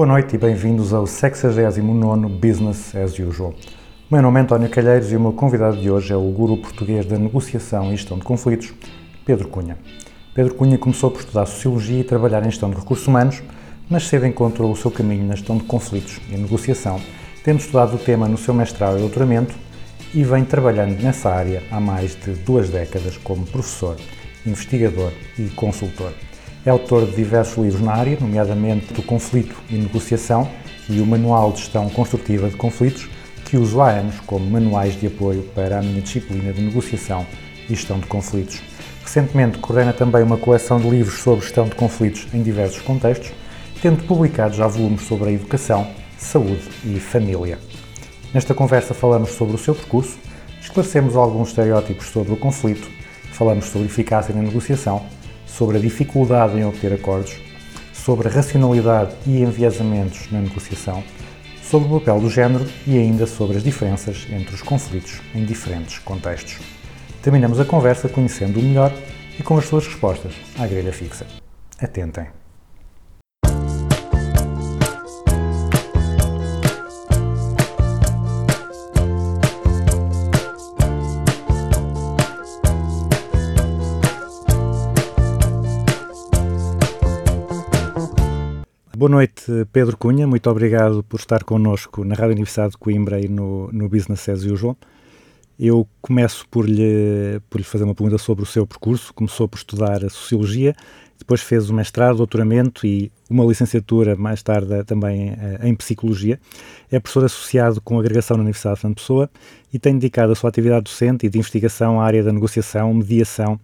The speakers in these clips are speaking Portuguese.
Boa noite e bem-vindos ao 69 Business as Usual. O meu nome é António Calheiros e o meu convidado de hoje é o guru português da negociação e gestão de conflitos, Pedro Cunha. Pedro Cunha começou por estudar Sociologia e trabalhar em gestão de recursos humanos, mas cedo encontrou o seu caminho na gestão de conflitos e negociação, tendo estudado o tema no seu mestrado e doutoramento e vem trabalhando nessa área há mais de duas décadas como professor, investigador e consultor. É autor de diversos livros na área, nomeadamente do Conflito e Negociação e o Manual de Gestão Construtiva de Conflitos, que uso há anos como manuais de apoio para a minha disciplina de negociação e gestão de conflitos. Recentemente coordena também uma coleção de livros sobre gestão de conflitos em diversos contextos, tendo publicado já volumes sobre a educação, saúde e família. Nesta conversa falamos sobre o seu percurso, esclarecemos alguns estereótipos sobre o conflito, falamos sobre eficácia na negociação, sobre a dificuldade em obter acordos, sobre a racionalidade e enviesamentos na negociação, sobre o papel do género e ainda sobre as diferenças entre os conflitos em diferentes contextos. Terminamos a conversa conhecendo o melhor e com as suas respostas à grelha fixa. Atentem! Boa noite, Pedro Cunha. Muito obrigado por estar connosco na Rádio Universidade de Coimbra e no, no Business as Usual. Eu começo por lhe, por lhe fazer uma pergunta sobre o seu percurso. Começou por estudar Sociologia, depois fez o mestrado, doutoramento e uma licenciatura, mais tarde também eh, em Psicologia. É professor associado com agregação na Universidade de Fernando Pessoa e tem dedicado a sua atividade docente e de investigação à área da negociação, mediação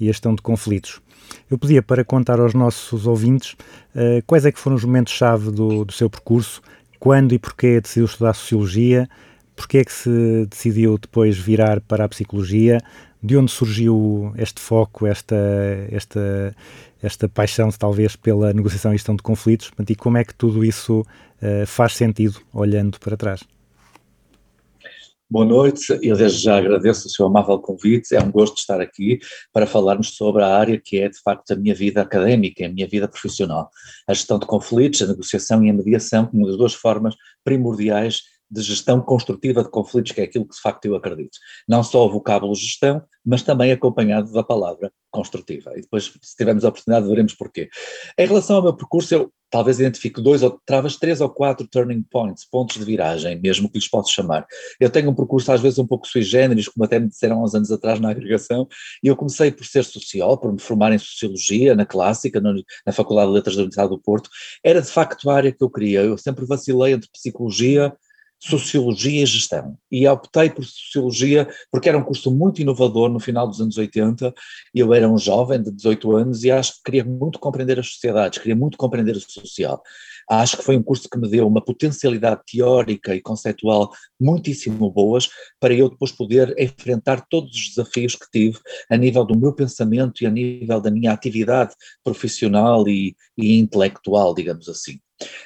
e gestão de conflitos. Eu pedia para contar aos nossos ouvintes uh, quais é que foram os momentos-chave do, do, seu percurso, quando e porquê decidiu estudar Sociologia, porquê é que se decidiu depois virar para a Psicologia, de onde surgiu este foco, esta, esta, esta paixão talvez pela negociação e gestão de conflitos, e como é que tudo isso uh, faz sentido olhando para trás. Boa noite, eu desde já agradeço o seu amável convite, é um gosto estar aqui para falarmos sobre a área que é de facto a minha vida académica, a minha vida profissional, a gestão de conflitos, a negociação e a mediação como das duas formas primordiais de gestão construtiva de conflitos, que é aquilo que de facto eu acredito. Não só o vocábulo gestão, mas também acompanhado da palavra construtiva. E depois, se tivermos a oportunidade, veremos porquê. Em relação ao meu percurso, eu talvez identifique dois ou talvez três ou quatro turning points, pontos de viragem, mesmo que lhes posso chamar. Eu tenho um percurso às vezes um pouco sui generis, como até me disseram há uns anos atrás na agregação, e eu comecei por ser social, por me formar em Sociologia, na Clássica, na Faculdade de Letras da Universidade do Porto. Era de facto a área que eu queria. Eu sempre vacilei entre Psicologia, Sociologia e Gestão. E optei por Sociologia porque era um curso muito inovador no final dos anos 80. Eu era um jovem de 18 anos e acho que queria muito compreender as sociedades, queria muito compreender o social. Acho que foi um curso que me deu uma potencialidade teórica e conceitual muitíssimo boas para eu depois poder enfrentar todos os desafios que tive a nível do meu pensamento e a nível da minha atividade profissional e, e intelectual, digamos assim.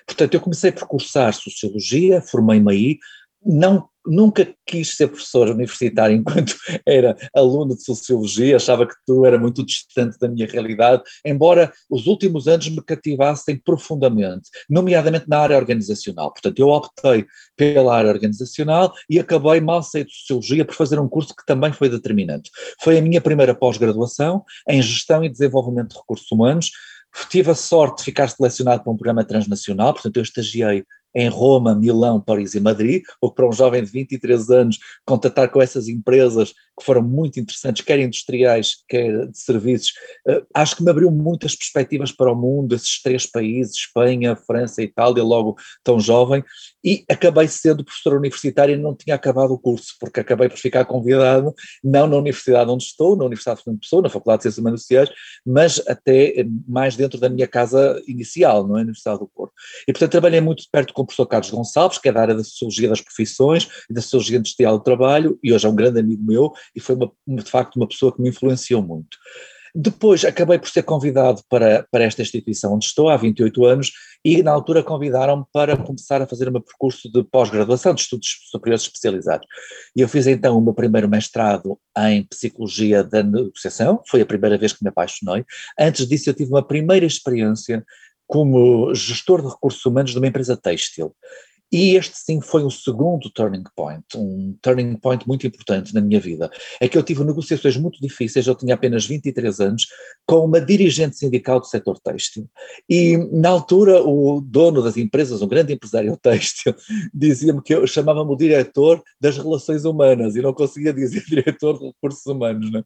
Portanto, eu comecei por cursar Sociologia, formei-me aí, não, nunca quis ser professor universitário enquanto era aluno de Sociologia, achava que tudo era muito distante da minha realidade, embora os últimos anos me cativassem profundamente, nomeadamente na área organizacional. Portanto, eu optei pela área organizacional e acabei mal sair de Sociologia por fazer um curso que também foi determinante. Foi a minha primeira pós-graduação em Gestão e Desenvolvimento de Recursos Humanos, Tive a sorte de ficar selecionado para um programa transnacional, portanto eu estagiei em Roma, Milão, Paris e Madrid, ou que para um jovem de 23 anos contatar com essas empresas que foram muito interessantes, quer industriais, quer de serviços, eh, acho que me abriu muitas perspectivas para o mundo, esses três países, Espanha, França e Itália, logo tão jovem, e acabei sendo professor universitário e não tinha acabado o curso, porque acabei por ficar convidado, não na universidade onde estou, na Universidade de Fernando Pessoa, na Faculdade de Ciências Humanas e Sociais, mas até eh, mais dentro da minha casa inicial, não é? Na Universidade do Porto. E portanto trabalhei muito perto com o professor Carlos Gonçalves, que é da área da Sociologia das Profissões e da Sociologia Industrial do Trabalho, e hoje é um grande amigo meu, e foi uma, de facto uma pessoa que me influenciou muito. Depois acabei por ser convidado para, para esta instituição onde estou há 28 anos e na altura convidaram-me para começar a fazer o meu percurso de pós-graduação de estudos superiores especializados. E eu fiz então o meu primeiro mestrado em Psicologia da Negociação, foi a primeira vez que me apaixonei. Antes disso eu tive uma primeira experiência como gestor de recursos humanos de uma empresa têxtil. E este sim foi o segundo turning point, um turning point muito importante na minha vida. É que eu tive negociações muito difíceis, eu tinha apenas 23 anos, com uma dirigente sindical do setor têxtil. E na altura o dono das empresas, um grande empresário têxtil, dizia-me que eu chamava-me o diretor das relações humanas e não conseguia dizer diretor de recursos humanos. Né?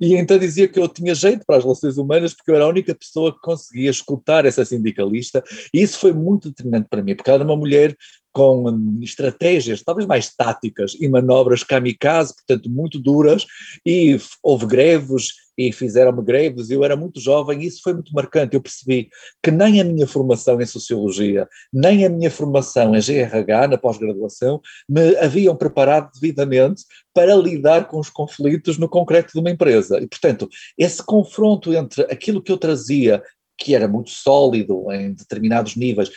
E então dizia que eu tinha jeito para as relações humanas porque eu era a única pessoa que conseguia escutar essa sindicalista e isso foi muito determinante para mim, porque ela era uma mulher com estratégias talvez mais táticas e manobras kamikaze, portanto muito duras, e houve greves e fizeram-me greves, eu era muito jovem e isso foi muito marcante, eu percebi que nem a minha formação em Sociologia, nem a minha formação em GRH, na pós-graduação, me haviam preparado devidamente para lidar com os conflitos no concreto de uma empresa. E, portanto, esse confronto entre aquilo que eu trazia que era muito sólido em determinados níveis,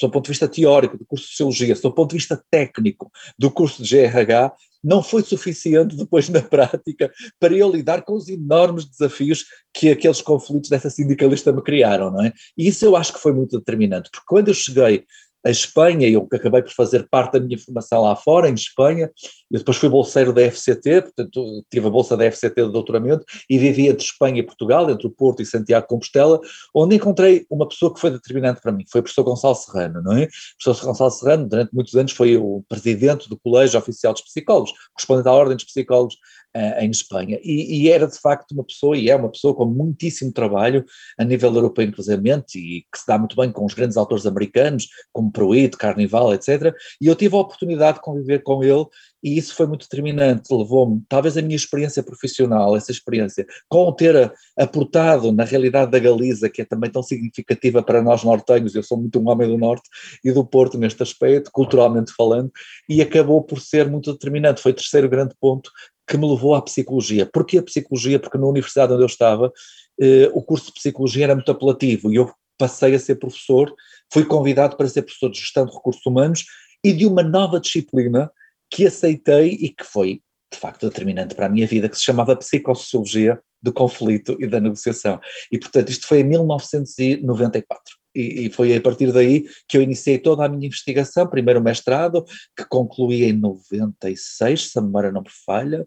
do ponto de vista teórico do curso de Sociologia, do ponto de vista técnico do curso de GRH, não foi suficiente depois na prática para eu lidar com os enormes desafios que aqueles conflitos dessa sindicalista me criaram, não é? E isso eu acho que foi muito determinante, porque quando eu cheguei a Espanha, eu acabei por fazer parte da minha formação lá fora, em Espanha, eu depois fui bolseiro da FCT, portanto tive a bolsa da FCT de doutoramento e vivi entre Espanha e Portugal, entre o Porto e Santiago de Compostela, onde encontrei uma pessoa que foi determinante para mim, foi o professor Gonçalo Serrano, não é? O professor Gonçalo Serrano, durante muitos anos, foi o presidente do Colégio Oficial dos Psicólogos, correspondente à Ordem dos Psicólogos uh, em Espanha, e, e, era de facto uma pessoa, e é uma pessoa com muitíssimo trabalho a nível europeu, inclusive, e que se dá muito bem com os grandes autores americanos, como Pruitt, Carnival, etc., e eu tive a oportunidade de conviver com ele e isso foi muito determinante, levou-me, talvez a minha experiência profissional, essa experiência, com ter aportado na realidade da Galiza, que é também tão significativa para nós nortenhos, eu sou muito um homem do Norte e do Porto neste aspecto, culturalmente falando, e acabou por ser muito determinante, foi o terceiro grande ponto que me levou à psicologia. Porquê a psicologia? Porque na universidade onde eu estava, eh, o curso de psicologia era muito apelativo e eu passei a ser professor, fui convidado para ser professor de gestão de recursos humanos e de uma nova disciplina que aceitei e que foi, de facto, determinante para a minha vida, que se chamava Psicossociologia do Conflito e da Negociação. E, portanto, isto foi em 1994. E, e foi a partir daí que eu iniciei toda a minha investigação, primeiro o mestrado, que concluí em 96, se a memória não me falha,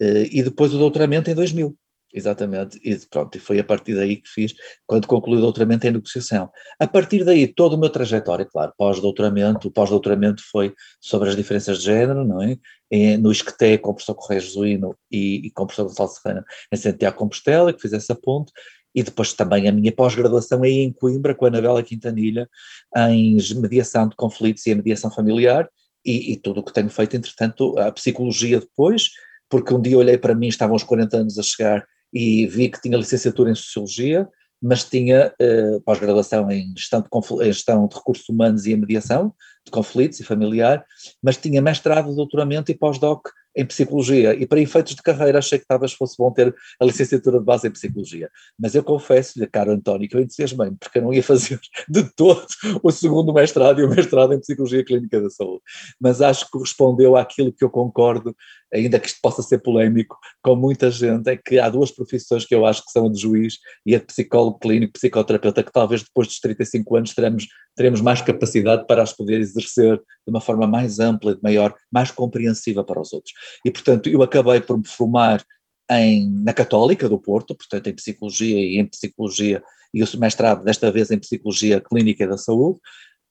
eh, e depois o doutoramento em 2000. Exatamente, e pronto, e foi a partir daí que fiz, quando concluí o doutoramento em negociação. A partir daí, todo o meu trajetório, claro, pós-doutoramento, o pós-doutoramento foi sobre as diferenças de género, não é? no Isqueté com o professor Correia Jesuíno e, e com o professor Gonçalo Serrano em Santiago Compostela, que fiz essa ponte, e depois também a minha pós-graduação aí em Coimbra, com a Anabela Quintanilha, em mediação de conflitos e a mediação familiar, e, e tudo o que tenho feito, entretanto, a psicologia depois, porque um dia olhei para mim, estavam os 40 anos a chegar, e vi que tinha licenciatura em Sociologia, mas tinha uh, pós-graduação em gestão de, em gestão de recursos humanos e em mediação de conflitos e familiar, mas tinha mestrado, doutoramento e pós-doc em psicologia e para efeitos de carreira achei que talvez fosse bom ter a licenciatura de base em psicologia. Mas eu confesso-lhe, caro António, que eu entusiasmei porque eu não ia fazer de todo o segundo mestrado e o mestrado em psicologia clínica da saúde. Mas acho que correspondeu àquilo que eu concordo, ainda que isto possa ser polémico, com muita gente, é que há duas profissões que eu acho que são a de juiz e a de psicólogo clínico, psicoterapeuta, que talvez depois dos 35 anos teremos, teremos mais capacidade para as poder exercer de uma forma mais ampla, de maior, mais compreensiva para os outros. E, portanto, eu acabei por me formar em, na Católica do Porto, portanto, em Psicologia e em Psicologia, e o mestrado desta vez em Psicologia Clínica da Saúde,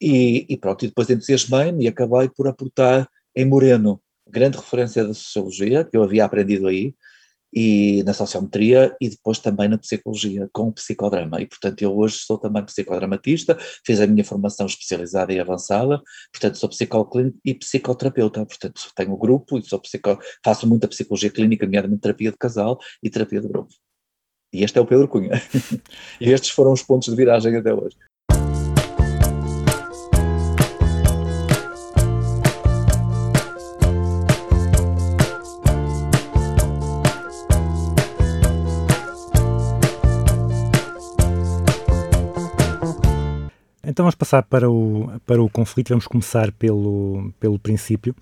E, e pronto, e depois entusiasmei-me e acabei por aportar em Moreno, grande referência da sociologia, que eu havia aprendido aí, e na sociometria e depois também na psicologia, com o psicodrama. E, portanto, eu hoje sou também psicodramatista, fiz a minha formação especializada e avançada, portanto, sou psicólogo clínico e psicoterapeuta, portanto, tenho um grupo e sou psico, faço muita psicologia clínica, nomeadamente terapia de casal e terapia de grupo. E este é o Pedro Cunha. e estes foram os pontos de viragem até hoje. Então vamos passar para o, para o conflito, vamos começar pelo, pelo princípio.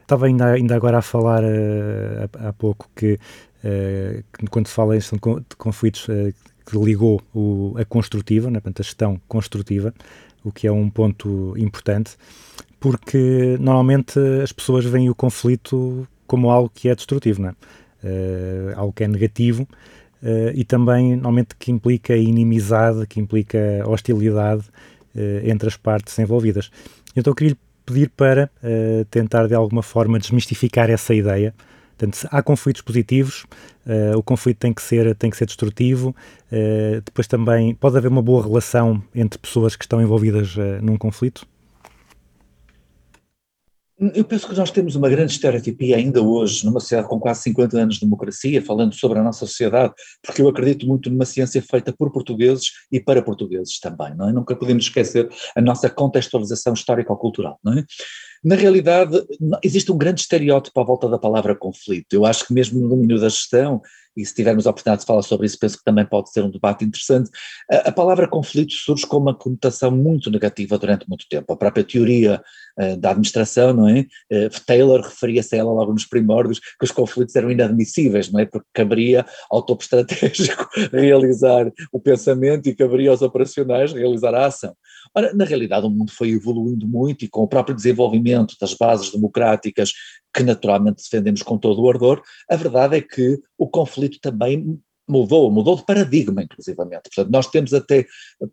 Estava ainda, ainda agora a falar uh, há, há, pouco que, uh, que, quando se fala de conflitos, uh, que ligou o, a construtiva, né, portanto, a gestão construtiva, o que é um ponto importante, porque normalmente as pessoas veem o conflito como algo que é destrutivo, não é? algo que é negativo, e também normalmente que implica inimizade, que implica hostilidade, uh, entre as partes envolvidas. Então eu queria lhe pedir para uh, tentar de alguma forma desmistificar essa ideia. Portanto, há conflitos positivos, uh, o conflito tem que ser, tem que ser destrutivo, depois também pode haver uma boa relação entre pessoas que estão envolvidas num conflito? Eu penso que nós temos uma grande estereotipia ainda hoje, numa sociedade com quase 50 anos de democracia, falando sobre a nossa sociedade, porque eu acredito muito numa ciência feita por portugueses e para portugueses também, não é? Nunca podemos esquecer a nossa contextualização histórico-cultural, não é? Na realidade, existe um grande estereótipo à volta da palavra conflito. Eu acho que mesmo no domínio da gestão, e se tivermos a oportunidade de falar sobre isso, penso que também pode ser um debate interessante. A, a palavra conflito surge com uma conotação muito negativa durante muito tempo. A própria teoria uh, da administração, não é? Uh, Taylor referia-se a ela logo nos primórdios que os conflitos eram inadmissíveis, não é? Porque caberia ao topo estratégico realizar o pensamento e caberia aos operacionais realizar a ação. Ora, na realidade o mundo foi evoluindo muito e com o próprio desenvolvimento das bases democráticas que naturalmente defendemos com todo o ardor, a verdade é que o conflito também mudou, mudou de paradigma, inclusivamente. Portanto, nós temos até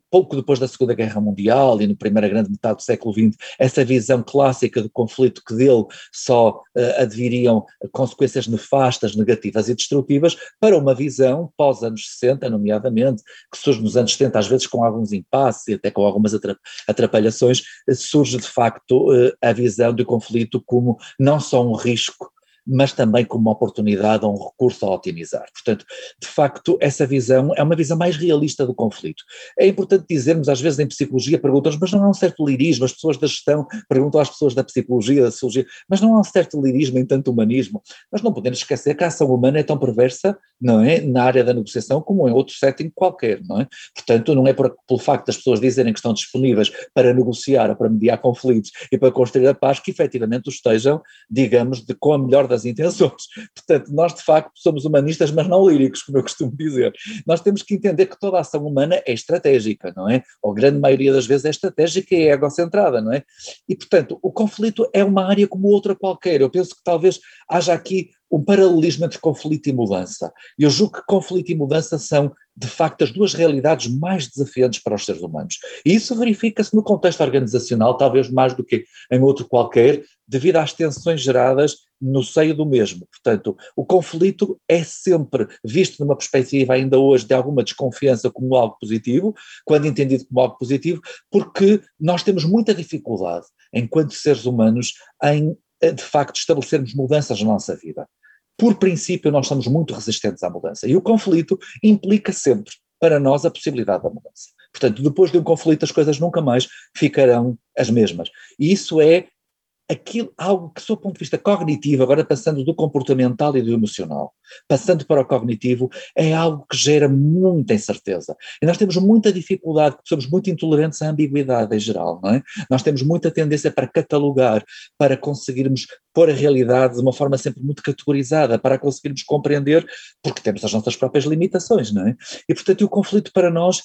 pouco depois da Segunda Guerra Mundial e na primeira grande metade do século XX, essa visão clássica do conflito que dele só uh, adviriam consequências nefastas, negativas e destrutivas, para uma visão pós-anos 60, nomeadamente, que surge nos anos 70, às vezes com alguns impasses e até com algumas atrapalhações, surge de facto uh, a visão do conflito como não só um risco mas também como uma oportunidade ou um recurso a otimizar. Portanto, de facto, essa visão é uma visão mais realista do conflito. É importante dizermos, às vezes em psicologia perguntam mas não há um certo lirismo, as pessoas da gestão perguntam às pessoas da psicologia, da sociologia, mas não há um certo lirismo em tanto humanismo. Nós não podemos esquecer que a ação humana é tão perversa, não é, na área da negociação como em outro setting qualquer, não é? Portanto, não é por, pelo facto das pessoas dizerem que estão disponíveis para negociar ou para mediar conflitos e para construir a paz que efetivamente estejam, digamos, de, com a melhor das das intenções. Portanto, nós de facto somos humanistas, mas não líricos, como eu costumo dizer. Nós temos que entender que toda a ação humana é estratégica, não é? Ou a grande maioria das vezes é estratégica e é egocentrada, não é? E, portanto, o conflito é uma área como outra qualquer. Eu penso que talvez haja aqui um paralelismo entre conflito e mudança. Eu julgo que conflito e mudança são, de facto, as duas realidades mais desafiantes para os seres humanos. E isso verifica-se no contexto organizacional, talvez mais do que em outro qualquer, devido às tensões geradas no seio do mesmo. Portanto, o conflito é sempre visto numa perspectiva ainda hoje de alguma desconfiança como algo positivo, quando entendido como algo positivo, porque nós temos muita dificuldade, enquanto seres humanos, em de facto estabelecermos mudanças na nossa vida. Por princípio, nós somos muito resistentes à mudança e o conflito implica sempre para nós a possibilidade da mudança. Portanto, depois de um conflito, as coisas nunca mais ficarão as mesmas. E isso é aquilo, algo que, do ponto de vista cognitivo, agora passando do comportamental e do emocional, passando para o cognitivo, é algo que gera muita incerteza. E nós temos muita dificuldade, porque somos muito intolerantes à ambiguidade em geral, não é? Nós temos muita tendência para catalogar, para conseguirmos pôr a realidade de uma forma sempre muito categorizada, para conseguirmos compreender, porque temos as nossas próprias limitações, não é? E, portanto, o conflito para nós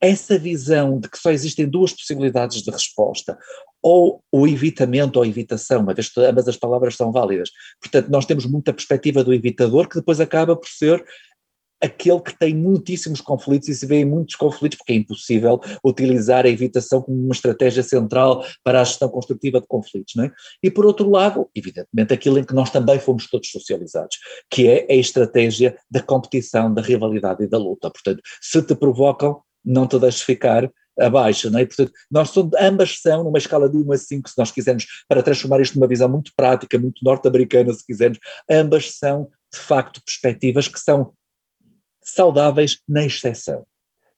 essa visão de que só existem duas possibilidades de resposta, ou o evitamento ou a evitação, uma vez que ambas as palavras são válidas. Portanto, nós temos muita perspectiva do evitador que depois acaba por ser aquele que tem muitíssimos conflitos e se vê em muitos conflitos, porque é impossível utilizar a evitação como uma estratégia central para a gestão construtiva de conflitos. Não é? E por outro lado, evidentemente, aquilo em que nós também fomos todos socializados, que é a estratégia da competição, da rivalidade e da luta. Portanto, se te provocam, não te deixes ficar abaixo, não é? Portanto, nós somos, ambas são numa escala de 1 a 5, se nós quisermos, para transformar isto numa visão muito prática, muito norte-americana, se quisermos, ambas são, de facto, perspectivas que são saudáveis na exceção.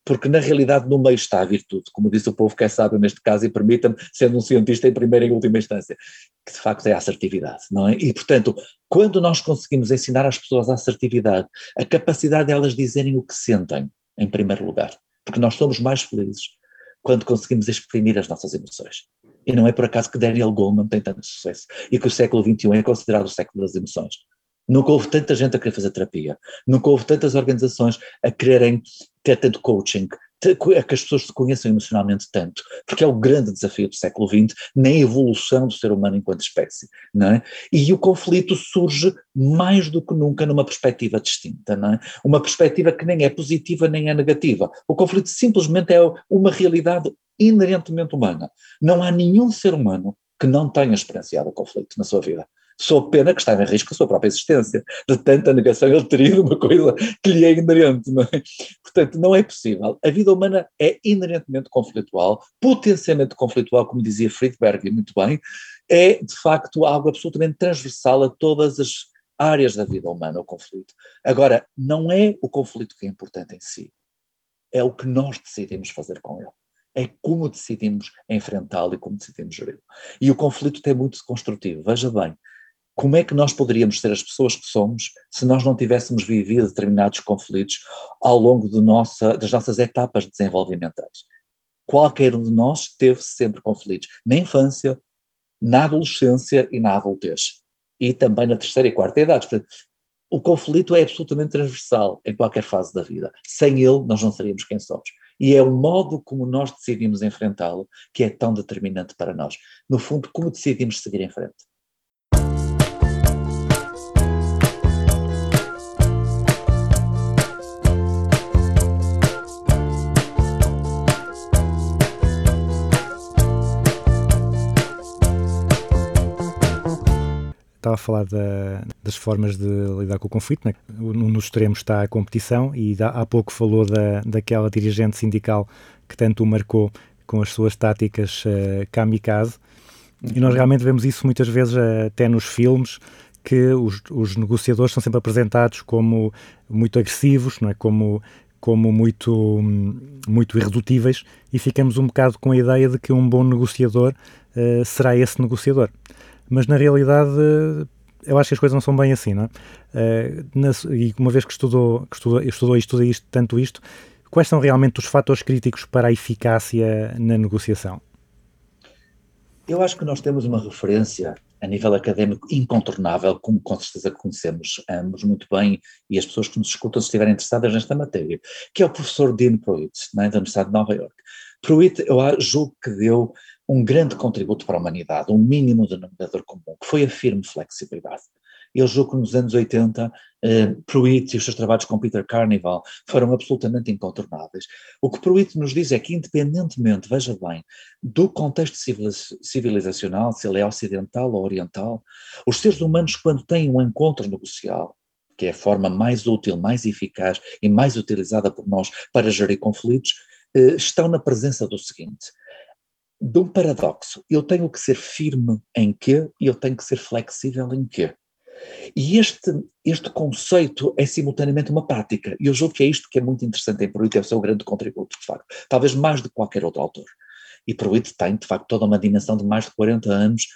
Porque na realidade no meio está a virtude, como disse o povo que é sábio neste caso, e permita-me, sendo um cientista em primeira e última instância, que de facto é a assertividade, não é? E portanto, quando nós conseguimos ensinar às pessoas a assertividade, a capacidade delas dizerem o que sentem, em primeiro lugar, porque nós somos mais felizes quando conseguimos exprimir as nossas emoções. E não é por acaso que Daniel Goleman tem tanto sucesso e que o século XXI é considerado o século das emoções. Nunca houve tanta gente a querer fazer terapia, nunca houve tantas organizações a quererem ter tanto coaching, a que as pessoas se conheçam emocionalmente tanto, porque é o grande desafio do século XX na evolução do ser humano enquanto espécie, não é? E o conflito surge mais do que nunca numa perspectiva distinta, não é? Uma perspectiva que nem é positiva nem é negativa. O conflito simplesmente é uma realidade inerentemente humana. Não há nenhum ser humano que não tenha experienciado o conflito na sua vida. Só pena que está em risco a sua própria existência, de tanta negação ele teria uma coisa que lhe é inerente, não é? Portanto, não é possível. A vida humana é inerentemente conflitual, potencialmente conflitual, como dizia Friedberg muito bem, é de facto algo absolutamente transversal a todas as áreas da vida humana, o conflito. Agora, não é o conflito que é importante em si, é o que nós decidimos fazer com ele é como decidimos enfrentá-lo e como decidimos geri-lo. E o conflito é muito construtivo. Veja bem, como é que nós poderíamos ser as pessoas que somos se nós não tivéssemos vivido determinados conflitos ao longo nossa, das nossas etapas desenvolvimentais? Qualquer um de nós teve sempre conflitos, na infância, na adolescência e na adultez. E também na terceira e quarta idade. O conflito é absolutamente transversal em qualquer fase da vida. Sem ele, nós não seríamos quem somos. E é o modo como nós decidimos enfrentá-lo que é tão determinante para nós. No fundo, como decidimos seguir em frente. Estava a falar da, das formas de lidar com o conflito. Né? No, no extremo está a competição e há pouco falou da, daquela dirigente sindical que tanto o marcou com as suas táticas uh, kamikaze. E nós realmente vemos isso muitas vezes uh, até nos filmes, que os, os, negociadores são sempre apresentados como muito agressivos, não é? como, como muito, muito irredutíveis, e ficamos um bocado com a ideia de que um bom negociador uh, será esse negociador mas na realidade eu acho que as coisas não são bem assim, não é? Na, e uma vez que estudou, que estudou, estudou e estuda isto, tanto isto, quais são realmente os fatores críticos para a eficácia na negociação? Eu acho que nós temos uma referência a nível académico incontornável, como com certeza conhecemos ambos muito bem, e as pessoas que nos escutam se estiverem interessadas nesta matéria, que é o professor Dean Pruitt, é? da Universidade de Nova York. Pruitt, eu julgo que deu um grande contributo para a humanidade, um mínimo denominador comum, que foi a firme flexibilidade. Eu julgo que nos anos 80, eh, Pruitt e os seus trabalhos com Peter Carnival foram absolutamente incontornáveis. O que Pruitt nos diz é que, independentemente, veja bem, do contexto civilizacional, se ele é ocidental ou oriental, os seres humanos, quando têm um encontro negocial, que é a forma mais útil, mais eficaz e mais utilizada por nós para gerir conflitos, eh, estão na presença do seguinte: de um paradoxo. Eu tenho que ser firme em quê e eu tenho que ser flexível em quê. E este, este conceito é simultaneamente uma prática, e eu julgo que é isto que é muito interessante em Pruitt, é o seu grande contributo, de facto, talvez mais do que qualquer outro autor. E Pruitt tem, de facto, toda uma dimensão de mais de 40 anos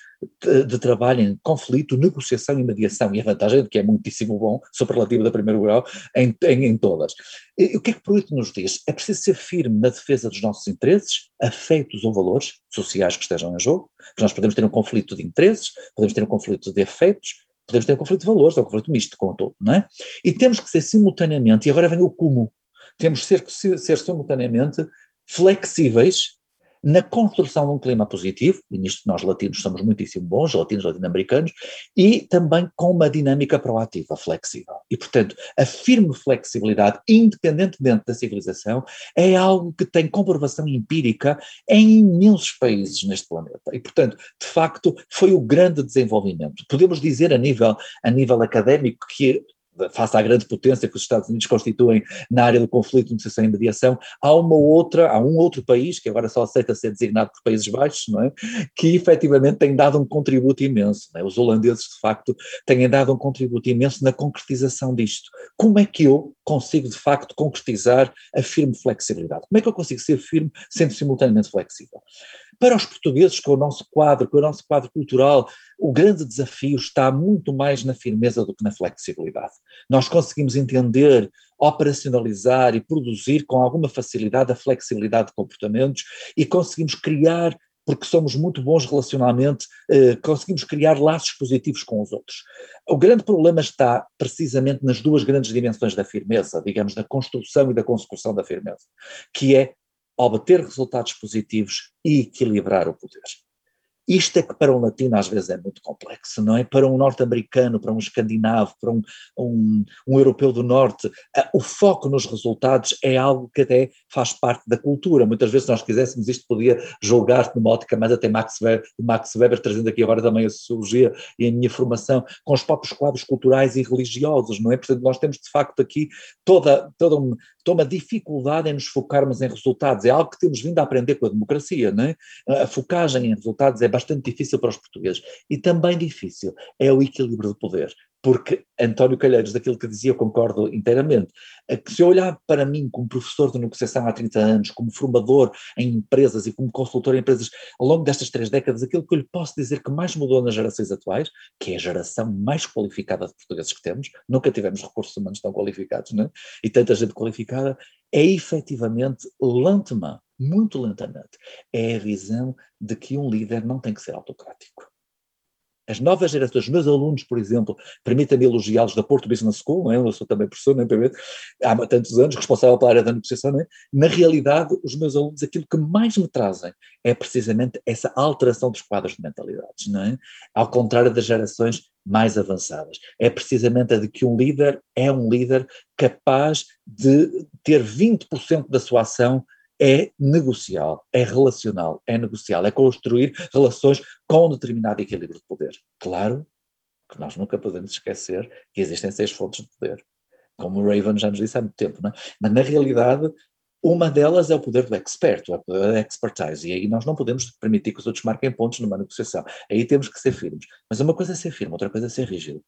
de, de, trabalho em conflito, negociação e mediação, e a vantagem é que é muitíssimo bom, superlativo da primeiro grau, em, em, em todas. E, o que é que Pruitt nos diz? É preciso ser firme na defesa dos nossos interesses, afeitos ou valores sociais que estejam em jogo, porque nós podemos ter um conflito de interesses, podemos ter um conflito de afeitos, podemos ter um conflito de valores, ou um conflito misto com todo, não é? E temos que ser simultaneamente, e agora vem o como, temos que ser, ser simultaneamente flexíveis na construção de um clima positivo, e nisto nós latinos somos muitíssimo bons, latinos, latino-americanos, e também com uma dinâmica proativa, flexível. E, portanto, a firme flexibilidade, independentemente da civilização, é algo que tem comprovação empírica em imensos países neste planeta. E, portanto, de facto, foi o grande desenvolvimento. Podemos dizer a nível, a nível académico que face à grande potência que os Estados Unidos constituem na área do conflito, negociação e mediação, há uma outra, há um outro país, que agora só aceita ser designado por Países Baixos, não é? que efetivamente tem dado um contributo imenso. É? Os holandeses, de facto, têm dado um contributo imenso na concretização disto. Como é que eu consigo, de facto, concretizar a firme flexibilidade? Como é que eu consigo ser firme sendo simultaneamente flexível? Para os portugueses, com o nosso quadro, com o nosso quadro cultural, o grande desafio está muito mais na firmeza do que na flexibilidade. Nós conseguimos entender, operacionalizar e produzir com alguma facilidade a flexibilidade de comportamentos e conseguimos criar porque somos muito bons relacionalmente, eh, conseguimos criar laços positivos com os outros. O grande problema está precisamente nas duas grandes dimensões da firmeza, digamos, da construção e da consecução da firmeza, que é obter resultados positivos e equilibrar o poder. Isto é que para um latino às vezes é muito complexo, não é? Para um norte-americano, para um escandinavo, para um, um, um europeu do norte, o foco nos resultados é algo que até faz parte da cultura. Muitas vezes, se nós quiséssemos, isto podia julgar-se numa ótica mais até Max Weber, Max Weber, trazendo aqui agora também a sociologia e a minha formação, com os próprios quadros culturais e religiosos, não é? Portanto, nós temos de facto aqui toda, toda, toda uma dificuldade em nos focarmos em resultados. É algo que temos vindo a aprender com a democracia, não é? A focagem em resultados é bastante difícil para os portugueses. E também difícil é o equilíbrio do poder. Porque António Calheiros, daquilo que dizia, eu concordo inteiramente, se eu olhar para mim como professor de negociação há 30 anos, como formador em empresas e como consultor em empresas ao longo destas três décadas, aquilo que eu lhe posso dizer que mais mudou nas gerações atuais, que é a geração mais qualificada de portugueses que temos, nunca tivemos recursos humanos tão qualificados, né? e tanta gente qualificada, é efetivamente lentement, muito lentamente, é a visão de que um líder não tem que ser autocrático. As novas gerações, os meus alunos, por exemplo, permitam-me elogiá-los da Porto Business School, não é? eu sou também professor na MPB, há tantos anos, responsável pela área da negociação, não é? na realidade, os meus alunos, aquilo que mais me trazem é precisamente essa alteração dos quadros de mentalidades, não é? ao contrário das gerações mais avançadas. É precisamente a de que um líder é um líder capaz de ter 20% da sua ação é negocial, é relacional, é negocial, é construir relações com um determinado equilíbrio de poder. Claro que nós nunca podemos esquecer que existem seis fontes de poder, como o Raven já nos disse há muito tempo, não é? mas na realidade uma delas é o poder do expert, o poder da expertise, e aí nós não podemos permitir que os outros marquem pontos numa negociação, aí temos que ser firmes, mas uma coisa é ser firme, outra coisa é ser rígido.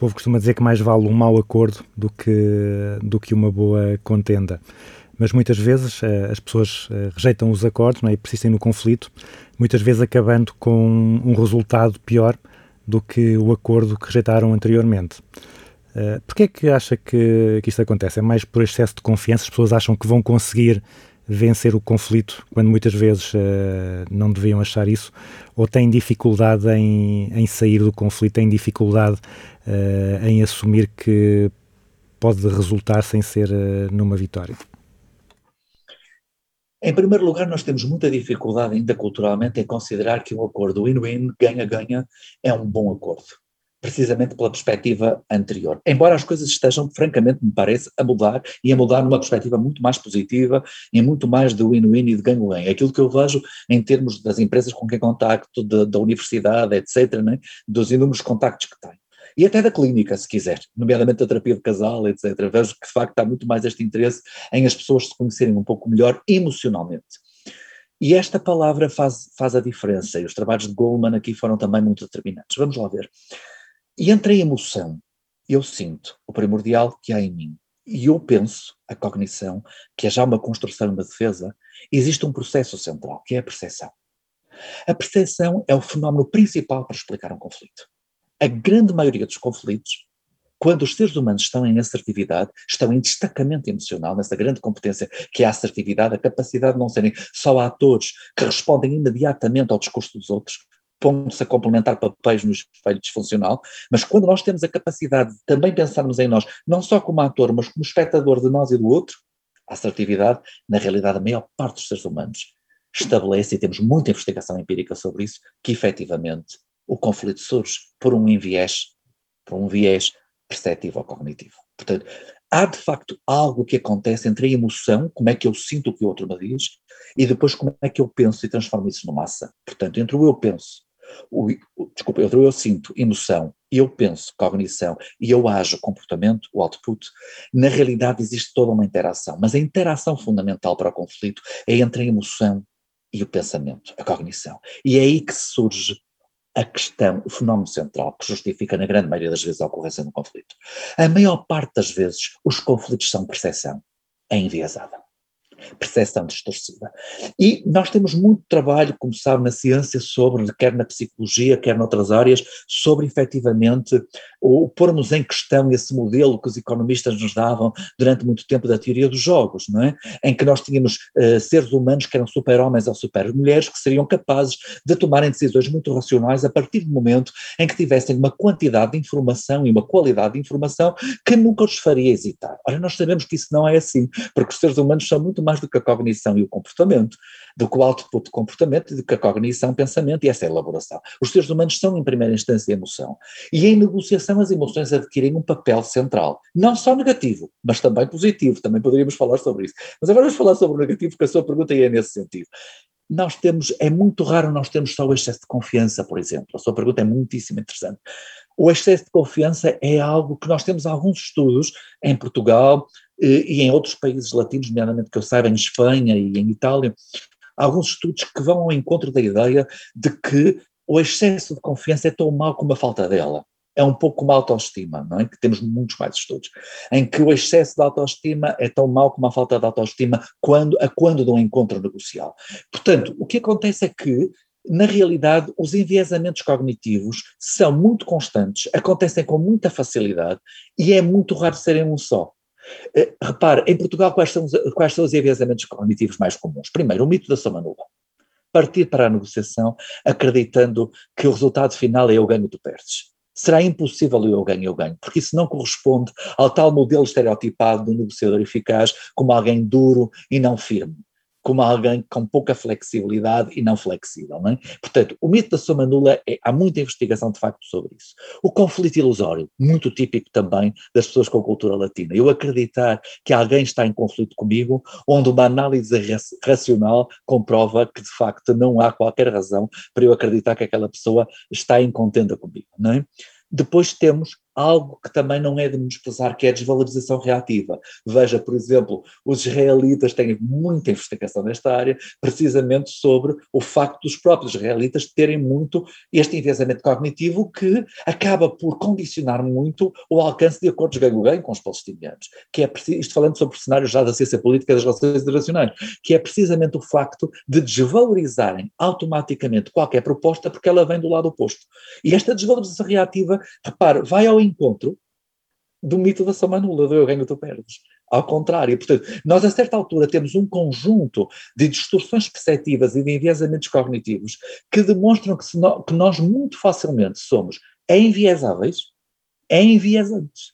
Povo costuma dizer que mais vale um mau acordo do que, do que uma boa contenda. Mas muitas vezes eh, as pessoas eh, rejeitam os acordos é? e persistem no conflito, muitas vezes acabando com um resultado pior do que o acordo que rejeitaram anteriormente. Uh, Porquê é que acha que, que isto acontece? É mais por excesso de confiança? As pessoas acham que vão conseguir vencer o conflito, quando muitas vezes uh, não deviam achar isso, ou têm dificuldade em, em sair do conflito, têm dificuldade uh, em assumir que pode resultar sem ser uh, numa vitória? Em primeiro lugar, nós temos muita dificuldade ainda culturalmente em considerar que um acordo win-win, ganha-ganha, é um bom acordo precisamente pela perspectiva anterior. Embora as coisas estejam, francamente, me parece, a mudar e a mudar numa perspectiva muito mais positiva e muito mais de win-win e de ganho-ganho. Aquilo que eu vejo em termos das empresas com quem contacto, de, da universidade, etc., né, dos inúmeros contactos que tenho. E até da clínica, se quiser, nomeadamente da terapia de casal, etc. Vejo que de facto há muito mais este interesse em as pessoas se conhecerem um pouco melhor emocionalmente. E esta palavra faz, faz a diferença, e os trabalhos de Goldman aqui foram também muito determinantes. Vamos lá ver. E entre a emoção, eu sinto o primordial que há em mim, e eu penso, a cognição, que é já uma construção e uma defesa, existe um processo central, que é a percepção. A percepção é o fenómeno principal para explicar um conflito. A grande maioria dos conflitos Quando os seres humanos estão em assertividade, estão em destacamento emocional, nessa grande competência que é a assertividade, a capacidade de não serem só atores que respondem imediatamente ao discurso dos outros, pondo-se a complementar papéis no espelho disfuncional, mas quando nós temos a capacidade de também pensarmos em nós, não só como ator, mas como espectador de nós e do outro, a assertividade, na realidade, a maior parte dos seres humanos estabelece, e temos muita investigação empírica sobre isso, que efetivamente o conflito surge por um enviés, por um viés perceptivo ou cognitivo. Portanto, há de facto algo que acontece entre a emoção, como é que eu sinto o que o outro me diz, e depois como é que eu penso e transformo isso numa ação. Portanto, entre o eu penso, o, o, desculpa, o eu sinto, emoção, eu penso, cognição, e eu ajo, comportamento, o output, na realidade existe toda uma interação, mas a interação fundamental para o conflito é entre a emoção e o pensamento, a cognição. E é aí que surge a questão, o fenómeno central que justifica na grande maioria das vezes a ocorrência do conflito. A maior parte das vezes os conflitos são percepção, é enviesada percepção distorcida. E nós temos muito trabalho, como sabe, na ciência sobre, quer na psicologia, quer noutras áreas, sobre efetivamente o pormos em questão esse modelo que os economistas nos davam durante muito tempo da teoria dos jogos, não é? Em que nós tínhamos uh, seres humanos que eram super-homens ou super-mulheres que seriam capazes de tomarem decisões muito racionais a partir do momento em que tivessem uma quantidade de informação e uma qualidade de informação que nunca os faria hesitar. Ora, nós sabemos que isso não é assim, porque os seres humanos são muito mais do que a cognição e o comportamento, do que o output de comportamento, do que a cognição, pensamento e essa elaboração. Os seres humanos são, em primeira instância, emoção. E em negociação as emoções adquirem um papel central, não só negativo, mas também positivo, também poderíamos falar sobre isso. Mas agora vamos falar sobre o negativo, porque a sua pergunta é nesse sentido nós temos, é muito raro nós termos só o excesso de confiança, por exemplo. A sua pergunta é muitíssimo interessante. O excesso de confiança é algo que nós temos alguns estudos em Portugal, e em outros países latinos, nomeadamente que eu saiba, em Espanha e em Itália, alguns estudos que vão ao encontro da ideia de que o excesso de confiança é tão mau como a falta dela. É um pouco como a autoestima, não é? Que temos muitos mais estudos, em que o excesso de autoestima é tão mau como a falta de autoestima quando, a quando de um encontro negocial. Portanto, o que acontece é que na realidade, os enviesamentos cognitivos são muito constantes, acontecem com muita facilidade e é muito raro serem um só. Eh, repare, em Portugal, quais são, os, quais são os enviesamentos cognitivos mais comuns? Primeiro, o mito da soma nula. Partir para a negociação acreditando que o resultado final é eu ganho, tu perdes. Será impossível eu ganho, eu ganho, porque isso não corresponde ao tal modelo estereotipado do negociador eficaz como alguém duro e não firme como alguém com pouca flexibilidade e não flexível. Não é? Portanto, o mito da soma nula, é, há muita investigação de facto sobre isso. O conflito ilusório, muito típico também das pessoas com cultura latina. Eu acreditar que alguém está em conflito comigo, onde uma análise racional comprova que de facto não há qualquer razão para eu acreditar que aquela pessoa está em contenda comigo. Não é? Depois temos algo que também não é de menosprezar, que é a desvalorização reativa. Veja, por exemplo, os israelitas têm muita investigação nesta área, precisamente sobre o facto dos próprios israelitas terem muito este enviesamento cognitivo que acaba por condicionar muito o alcance de acordos ganho-ganho com os palestinianos, que é isto falando sobre o cenário já da ciência política das relações internacionais, que é precisamente o facto de desvalorizarem automaticamente qualquer proposta porque ela vem do lado oposto. E esta desvalorização reativa, repare, vai ao encontro do mito da soma nula, do eu ganho, tu perdes. Ao contrário, portanto, nós a certa altura temos um conjunto de distorções perceptivas e de enviesamentos cognitivos que demonstram que, nós, que nós muito facilmente somos enviesáveis, enviesantes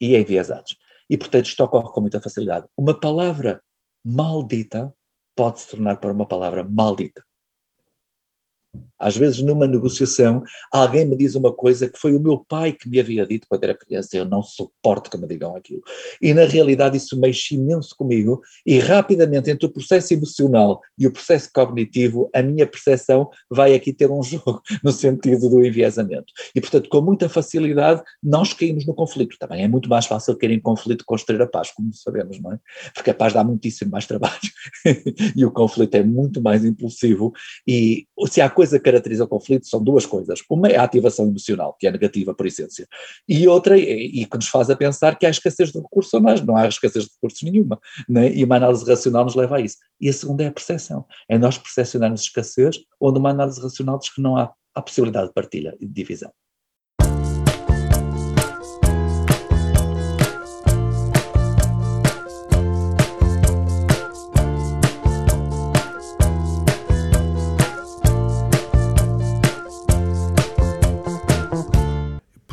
e enviesados. E, portanto, isto ocorre com muita facilidade. Uma palavra maldita pode se tornar para uma palavra maldita. Às vezes, numa negociação, alguém me diz uma coisa que foi o meu pai que me havia dito quando era criança, eu não suporto que me digam aquilo. E na realidade isso mexe imenso comigo e rapidamente entre o processo emocional e o processo cognitivo, a minha percepção vai aqui ter um jogo no sentido do enviesamento. E portanto, com muita facilidade, nós caímos no conflito. Também é muito mais fácil cair em conflito construir a paz, como sabemos, não é? Porque a paz dá muitíssimo mais trabalho e o conflito é muito mais impulsivo e se há coisa que caracteriza o conflito são duas coisas. Uma é a ativação emocional, que é negativa por essência, e outra, e, e que nos faz a pensar que há escassez de recursos ou mais, não há escassez de recursos nenhuma, né? e uma análise racional nos leva a isso. E a segunda é a percepção, é nós percepcionarmos escassez, onde uma análise racional diz que não há a possibilidade de partilha e de divisão.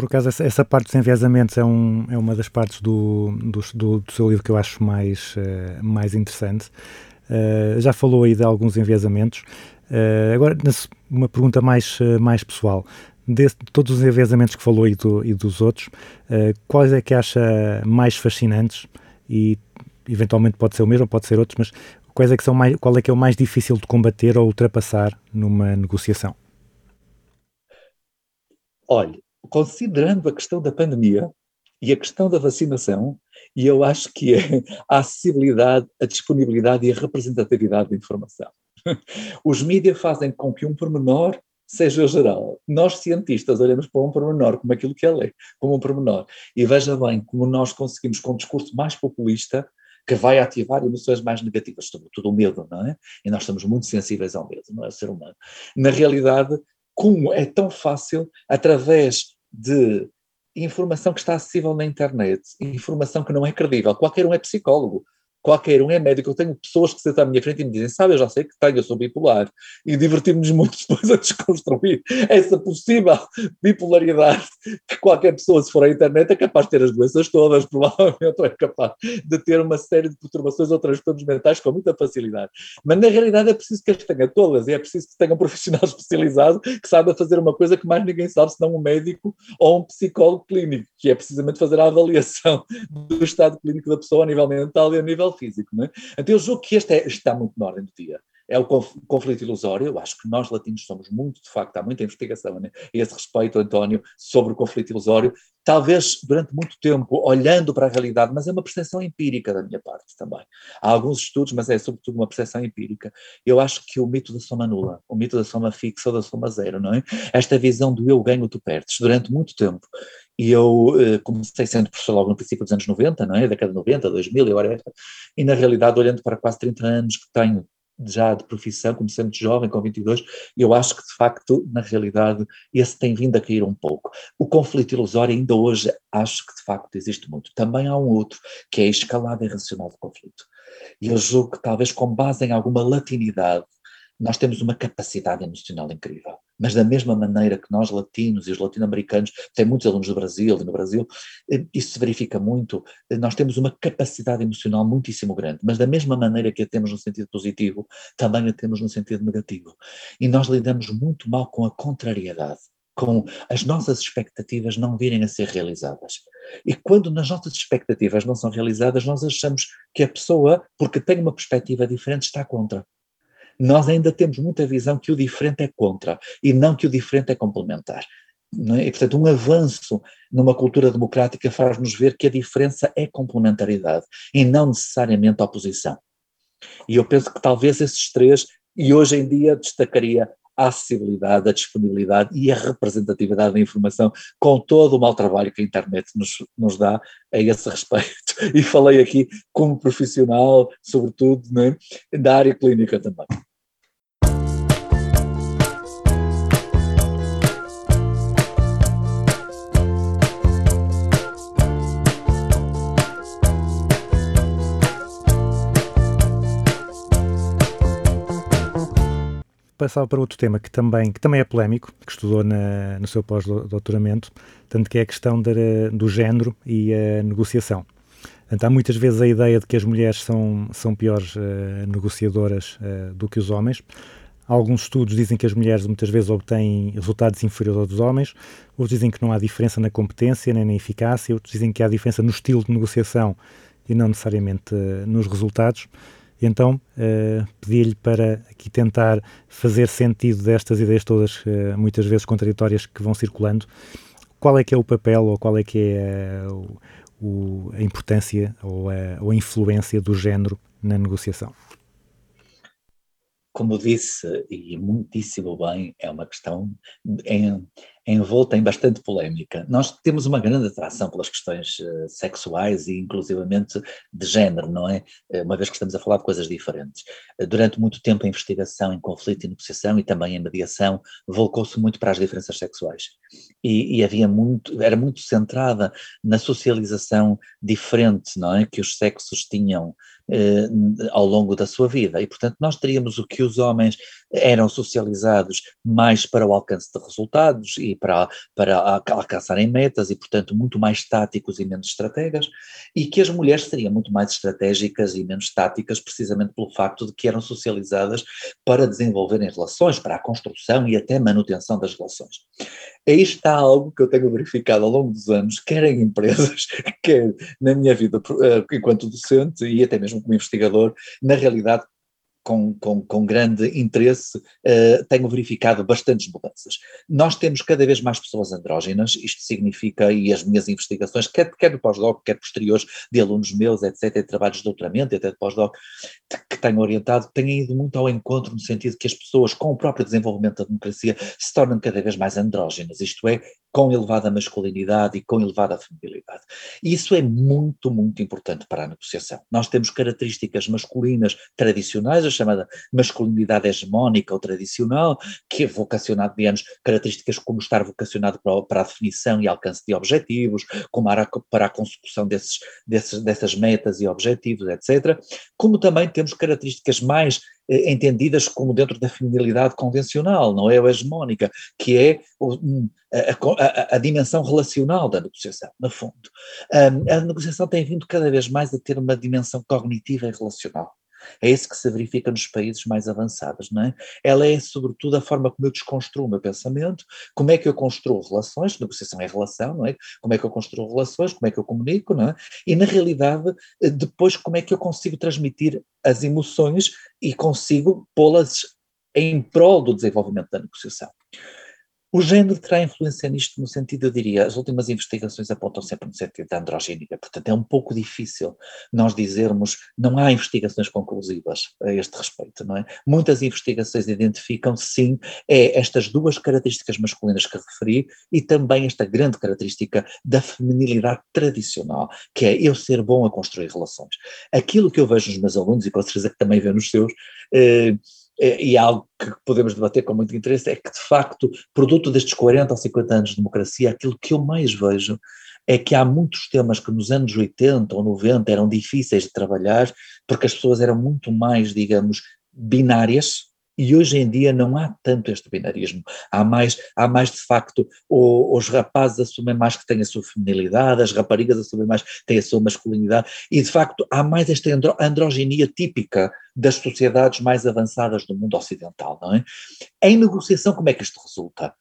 Acaso, essa, essa parte dos enviesamentos é, um, é uma das partes do, do, do, do seu livro que eu acho mais, uh, mais interessante. Uh, já falou aí de alguns enviesamentos. Uh, agora, uma pergunta mais, mais pessoal. De, todos os enviesamentos que falou e, do, e dos outros, quais é que acha mais fascinantes? E eventualmente pode ser o mesmo, pode ser outros, mas quais é que são mais, qual é que é o mais difícil de combater ou ultrapassar numa negociação? Olha, considerando a questão da pandemia e a questão da vacinação, e eu acho que é a acessibilidade, a disponibilidade e a representatividade da informação. Os mídias fazem com que um pormenor seja geral. Nós, cientistas, olhamos para um pormenor como aquilo que ele é, como um pormenor. E veja bem como nós conseguimos, com um discurso mais populista, que vai ativar emoções mais negativas, sobretudo o medo, não é? E nós estamos muito sensíveis ao medo, não é? O ser humano. Na realidade, como é tão fácil, através de informação que está acessível na internet, informação que não é credível. Qualquer um é psicólogo, qualquer um é médico. Eu tenho pessoas que sentam à minha frente e me dizem: Sabe, eu já sei que tenho, eu sou bipolar. E divertimos-nos muito depois a desconstruir essa possível bipolaridade que qualquer pessoa, se for à internet, é capaz de ter as doenças todas, provavelmente, ou é capaz de ter uma série de perturbações ou transtornos mentais com muita facilidade. Mas na realidade é preciso que as tenha todas e é preciso que tenha um profissional especializado que saiba fazer uma coisa que mais ninguém sabe, senão um médico ou um psicólogo clínico, que é precisamente fazer a avaliação do estado clínico da pessoa a nível mental e a nível físico. Não é? Então eu julgo que este é, está muito na ordem do dia. É o conflito ilusório. Eu acho que nós latinos somos muito, de facto, há muita investigação né, a esse respeito, António, sobre o conflito ilusório. Talvez durante muito tempo, olhando para a realidade, mas é uma percepção empírica da minha parte também. Há alguns estudos, mas é sobretudo uma percepção empírica. Eu acho que o mito da soma nula, o mito da soma fixa ou da soma zero, não é? Esta visão do eu ganho, tu perdes, durante muito tempo. E eu uh, comecei sendo professor logo no princípio dos anos 90, não é? Década de 90, 2000 e agora E na realidade, olhando para quase 30 anos que tenho já de profissão, comecei muito jovem, com 22, eu acho que de facto, na realidade, esse tem vindo a cair um pouco. O conflito ilusório ainda hoje acho que de facto existe muito. Também há um outro, que é a escalada irracional do conflito. E eu julgo que talvez com base em alguma latinidade, nós temos uma capacidade emocional incrível mas da mesma maneira que nós latinos e os latino-americanos, tem muitos alunos do Brasil e no Brasil, eh, isso se verifica muito, eh, nós temos uma capacidade emocional muitíssimo grande, mas da mesma maneira que a temos no sentido positivo, também a temos no sentido negativo. E nós lidamos muito mal com a contrariedade com as nossas expectativas não virem a ser realizadas. E quando nas nossas expectativas não são realizadas, nós achamos que a pessoa, porque tem uma perspectiva diferente, está contra nós ainda temos muita visão que o diferente é contra e não que o diferente é complementar. É? E, portanto, um avanço numa cultura democrática faz-nos ver que a diferença é complementaridade e não necessariamente oposição. E eu penso que talvez esses três, e hoje em dia destacaria a acessibilidade, a disponibilidade e a representatividade da informação, com todo o mau trabalho que a internet nos, nos dá a esse respeito. E falei aqui como profissional, sobretudo, né, da área clínica também. Passava para outro tema que também, que também é polémico, que estudou na, no seu pós-doutoramento, tanto que é a questão de, do género e a negociação. Portanto, há muitas vezes a ideia de que as mulheres são, são piores uh, negociadoras uh, do que os homens. Alguns estudos dizem que as mulheres muitas vezes obtêm resultados inferiores aos dos homens, outros dizem que não há diferença na competência nem na eficácia, outros dizem que há diferença no estilo de negociação e não necessariamente uh, nos resultados. Então, uh, pedi-lhe para aqui tentar fazer sentido destas ideias todas, uh, muitas vezes contraditórias, que vão circulando. Qual é que é o papel ou qual é que é uh, o, a importância ou a, ou a influência do género na negociação? Como disse, e muitíssimo bem, é uma questão em, envolta em bastante polémica. Nós temos uma grande atração pelas questões uh, sexuais e inclusivamente de género, não é? Eh, uma vez que estamos a falar de coisas diferentes. Uh, durante muito tempo a investigação em conflito e negociação e também em mediação volcou-se muito para as diferenças sexuais. E, e, havia muito, era muito centrada na socialização diferente, não é? Que os sexos tinham ao longo da sua vida. E portanto nós teríamos o que os homens eram socializados mais para o alcance de resultados e para, para alcançarem metas e, portanto, muito mais táticos e menos estrategas, e que as mulheres seriam muito mais estratégicas e menos táticas, precisamente pelo facto de que eram socializadas para desenvolverem relações, para a construção e até manutenção das relações. Aí está algo que eu tenho verificado ao longo dos anos, quer em empresas, quer na minha vida eh, enquanto docente e até mesmo como investigador, na realidade com, com, com grande interesse, eh, tenho verificado bastantes mudanças. Nós temos cada vez mais pessoas andrógenas, isto significa, e as minhas investigações, quer, quer no pós-doc, quer posteriores, de alunos meus, etc., e trabalhos de doutoramento até de pós-doc, que tenho orientado, têm ido muito ao encontro no sentido que as pessoas, com o próprio desenvolvimento da democracia, se tornam cada vez mais andrógenas, isto é, com elevada masculinidade e com elevada feminilidade. Isso é muito, muito importante para a negociação. Nós temos características masculinas tradicionais, a chamada masculinidade hegemónica ou tradicional, que é vocacionado, digamos, características como estar vocacionado para, para a definição e alcance de objetivos, como para a, consecução desses, desses, dessas metas e objetivos, etc. Como também temos características mais entendidas como dentro da feminilidade convencional, não é a hegemónica, que é o- um, a, a- a- dimensão relacional da negociação, no fundo. Um, a negociação tem vindo cada vez mais a ter uma dimensão cognitiva e relacional. É isso que se verifica nos países mais avançados, não é? Ela é, sobretudo, a forma como eu desconstruo o meu pensamento, como é que eu construo relações, negociação é relação, não é? Como é que eu construo relações, como é que eu comunico, não é? E, na realidade, eh, depois, como é que eu consigo transmitir as emoções e consigo pô-las em prol do desenvolvimento da negociação. O género terá influência nisto no sentido, eu diria, as últimas investigações apontam sempre no sentido da androgénica, portanto é um pouco difícil nós dizermos, não há investigações conclusivas a este respeito, não é? Muitas investigações identificam, sim, é estas duas características masculinas que referi e também esta grande característica da feminilidade tradicional, que é eu ser bom a construir relações. Aquilo que eu vejo nos meus alunos, e com certeza que também vê nos seus, eh, e é algo que podemos debater com muito interesse, é que de facto, produto destes 40 ou 50 anos de democracia, aquilo que eu mais vejo é que há muitos temas que nos anos 80 ou 90 eram difíceis de trabalhar, porque as pessoas eram muito mais, digamos, binárias, e hoje em dia não há tanto este binarismo. Há mais, há mais de facto, o- os rapazes assumem mais que têm a sua feminilidade, as raparigas assumem mais que têm a sua masculinidade, e de facto há mais esta andro, androgenia típica das sociedades mais avançadas do mundo ocidental, não é? Em negociação, como é que isto resulta?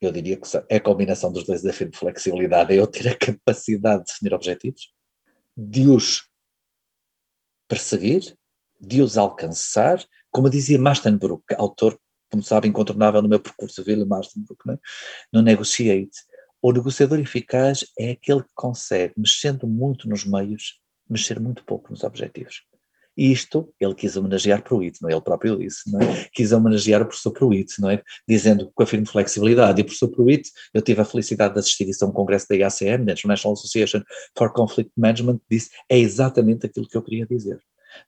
Eu diria que é a combinação dos dois desafios de flexibilidade, é eu ter a capacidade de definir objetivos, de os perseguir, de os alcançar, como dizia Mastenbrook, autor, como sabem, incontornável no meu percurso, William Mastenbrook, né? no Negotiate, o negociador eficaz é aquele que consegue, mexendo muito nos meios, mexer muito pouco nos objetivos. E isto, ele quis homenagear Pruitt, não é? ele próprio disse, não é? quis homenagear o professor Pruitt, não é? dizendo com a firme flexibilidade. E o professor Pruitt, eu tive a felicidade de assistir isso a um congresso da IACM, da International Association for Conflict Management, disse, é exatamente aquilo que eu queria dizer.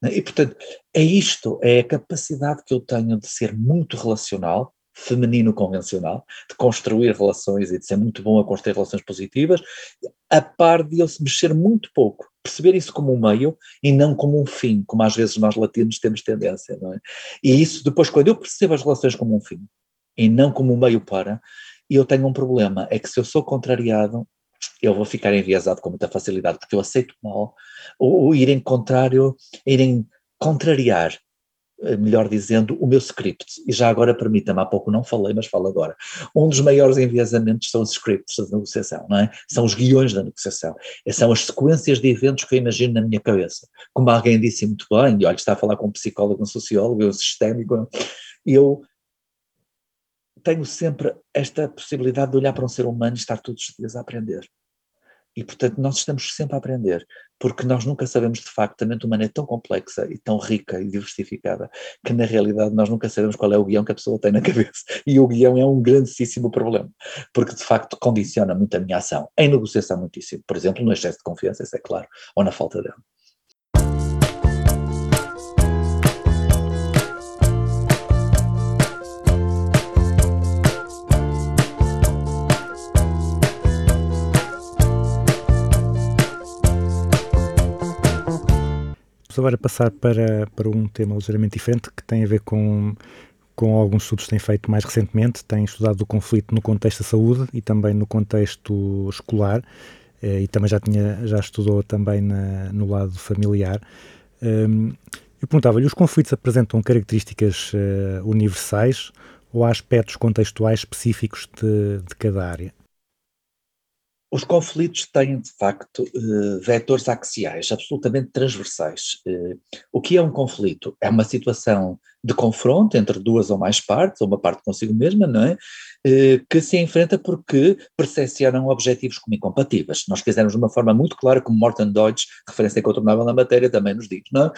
Não é? E portanto, é isto, é a capacidade que eu tenho de ser muito relacional, feminino convencional, de construir relações e de ser muito bom a construir relações positivas, a par de eu se mexer muito pouco, perceber isso como um meio e não como um fim, como às vezes nós latinos temos tendência, não é? E isso depois, quando eu percebo as relações como um fim e não como um meio para, eu tenho um problema, é que se eu sou contrariado, eu vou ficar enviesado com muita facilidade, porque eu aceito mal, ou, ou ir em contrário, ir em contrariar eh, melhor dizendo, o meu script. E já agora permita-me, há pouco não falei, mas falo agora. Um dos maiores enviesamentos são os scripts da negociação, não é? São os guiões da negociação. E São as sequências de eventos que eu imagino na minha cabeça. Como alguém disse muito bem, e olha, está a falar com um psicólogo, um sociólogo, um sistémico, eu tenho sempre esta possibilidade de olhar para um ser humano e estar todos os dias a aprender. E, portanto, nós estamos sempre a aprender, porque nós nunca sabemos de facto, a mente humana é tão complexa e tão rica e diversificada, que na realidade nós nunca sabemos qual é o guião que a pessoa tem na cabeça. E o guião é um grandíssimo problema, porque de facto condiciona muito a minha ação. Em negociação, muitíssimo. Por exemplo, no excesso de confiança, isso é claro, ou na falta dela. Vamos agora passar para, para um tema ligeiramente diferente que tem a ver com, com alguns estudos que têm feito mais recentemente. Tem estudado o conflito no contexto da saúde e também no contexto escolar eh, e também já, tinha, já estudou também na, no lado familiar. Um, eu perguntava-lhe, os conflitos apresentam características uh, universais ou há aspectos contextuais específicos de, de cada área? Os conflitos têm, de facto, eh, vetores axiais, absolutamente transversais. Eh, o que é um conflito? É uma situação de confronto entre duas ou mais partes, ou uma parte consigo mesma, não é? Eh, que se enfrenta porque percepcionam objetivos como incompatíveis. Nós quisermos de uma forma muito clara, como Morton Deutsch, referência incontornável na matéria, também nos diz, não é?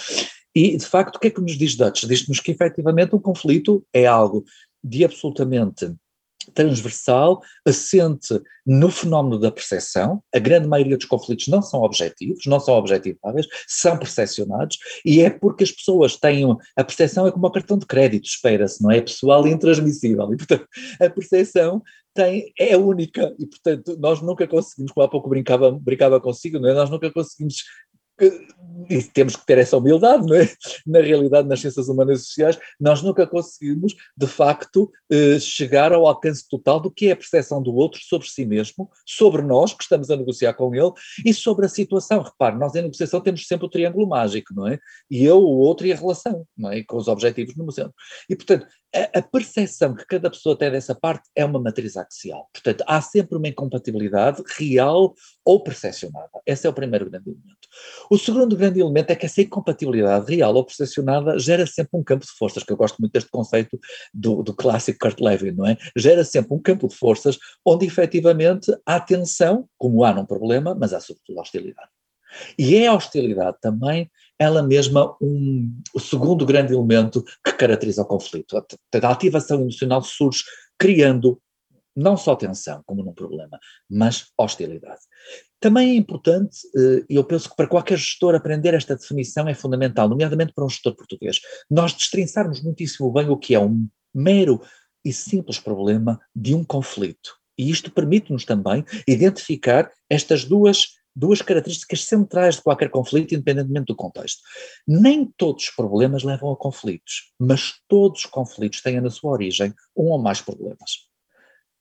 E, de facto, o que é que nos diz Deutsch? Diz-nos que, efetivamente, um conflito é algo de absolutamente transversal, assente no fenómeno da percepção. A grande maioria dos conflitos não são objetivos, não são objetiváveis, são percepcionados, e é porque as pessoas têm. A percepção é como o cartão de crédito, espera-se, não é? é pessoal e intransmissível. E, portanto, a percepção tem, é única, e portanto, nós nunca conseguimos, como há pouco brincava, brincava consigo, é? Nós nunca conseguimos e temos que ter essa humildade, não é? Na realidade, nas ciências humanas e sociais, nós nunca conseguimos, de facto, eh, chegar ao alcance total do que é a percepção do outro sobre si mesmo, sobre nós, que estamos a negociar com ele, e sobre a situação. Repare, nós em negociação temos sempre o triângulo mágico, não é? E eu, o outro e a relação, não é? com os objetivos no centro. E, portanto, a, percepção que cada pessoa tem dessa parte é uma matriz axial. Portanto, há sempre uma incompatibilidade real ou percepcionada. Esse é o primeiro grande elemento. O segundo grande elemento é que essa incompatibilidade real ou percepcionada gera sempre um campo de forças, que eu gosto muito deste conceito do, do clássico Kurt Lewin, não é? Gera sempre um campo de forças onde efetivamente há tensão, como há num problema, mas há sobretudo hostilidade. E é a hostilidade também, ela mesma, um, o segundo grande elemento que caracteriza o conflito. A, a ativação emocional surge criando não só tensão, como num problema, mas hostilidade. Também é importante, eh, e eu penso que para qualquer gestor aprender esta definição é fundamental, nomeadamente para um gestor português, nós destrinçarmos muitíssimo bem o que é um mero e simples problema de um conflito. E isto permite-nos também identificar estas duas duas características centrais de qualquer conflito, independentemente do contexto. Nem todos os problemas levam a conflitos, mas todos os conflitos têm na sua origem um ou mais problemas.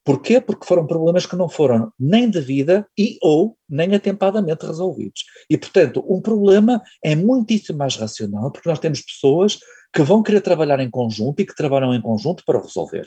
Porquê? Porque foram problemas que não foram nem de vida e ou nem atempadamente resolvidos. E, portanto, um problema é muitíssimo mais racional porque nós temos pessoas que vão querer trabalhar em conjunto e que trabalham em conjunto para resolver.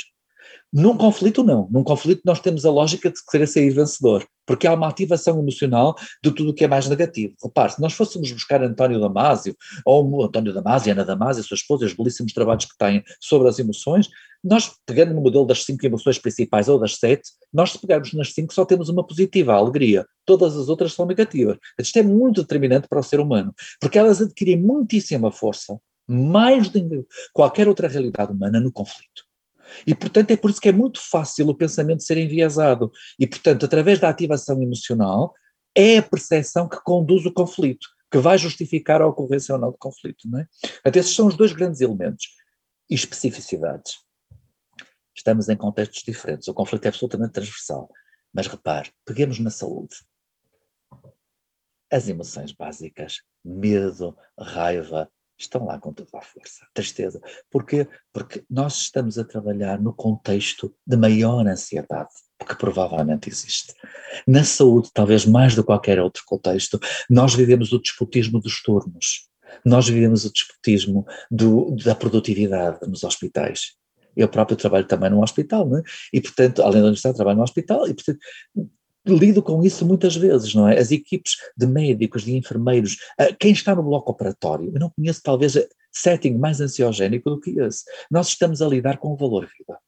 Num conflito, não. Num conflito, nós temos a lógica de querer sair vencedor, porque há uma ativação emocional de tudo o que é mais negativo. Repare, se nós fôssemos buscar António Damasio, ou António Damasio, Ana Damasio, sua esposa, os belíssimos trabalhos que têm sobre as emoções, nós, pegando no modelo das cinco emoções principais ou das sete, nós, se pegarmos nas cinco, só temos uma positiva, a alegria. Todas as outras são negativas. Isto é muito determinante para o ser humano, porque elas adquirem muitíssima força, mais do que qualquer outra realidade humana, no conflito. E, portanto, é por isso que é muito fácil o pensamento ser enviesado. E, portanto, através da ativação emocional, é a percepção que conduz o conflito, que vai justificar a ocorrência ou não do conflito. Não é? Portanto, esses são os dois grandes elementos. E especificidades. Estamos em contextos diferentes. O conflito é absolutamente transversal. Mas repare, peguemos na saúde. As emoções básicas, medo, raiva, estão lá com toda a força, tristeza. Porquê? Porque nós estamos a trabalhar no contexto de maior ansiedade, que provavelmente existe. Na saúde, talvez mais do que qualquer outro contexto, nós vivemos o disputismo dos turnos, nós vivemos o disputismo do, da produtividade nos hospitais. Eu próprio trabalho também num hospital, não é? E, portanto, além da universidade, trabalho num hospital, e, portanto, lido com isso muitas vezes, não é? As equipes de médicos, de enfermeiros, quem está no bloco operatório, eu não conheço talvez setting mais ansiogénico do que esse. Nós estamos a lidar com o valor vida.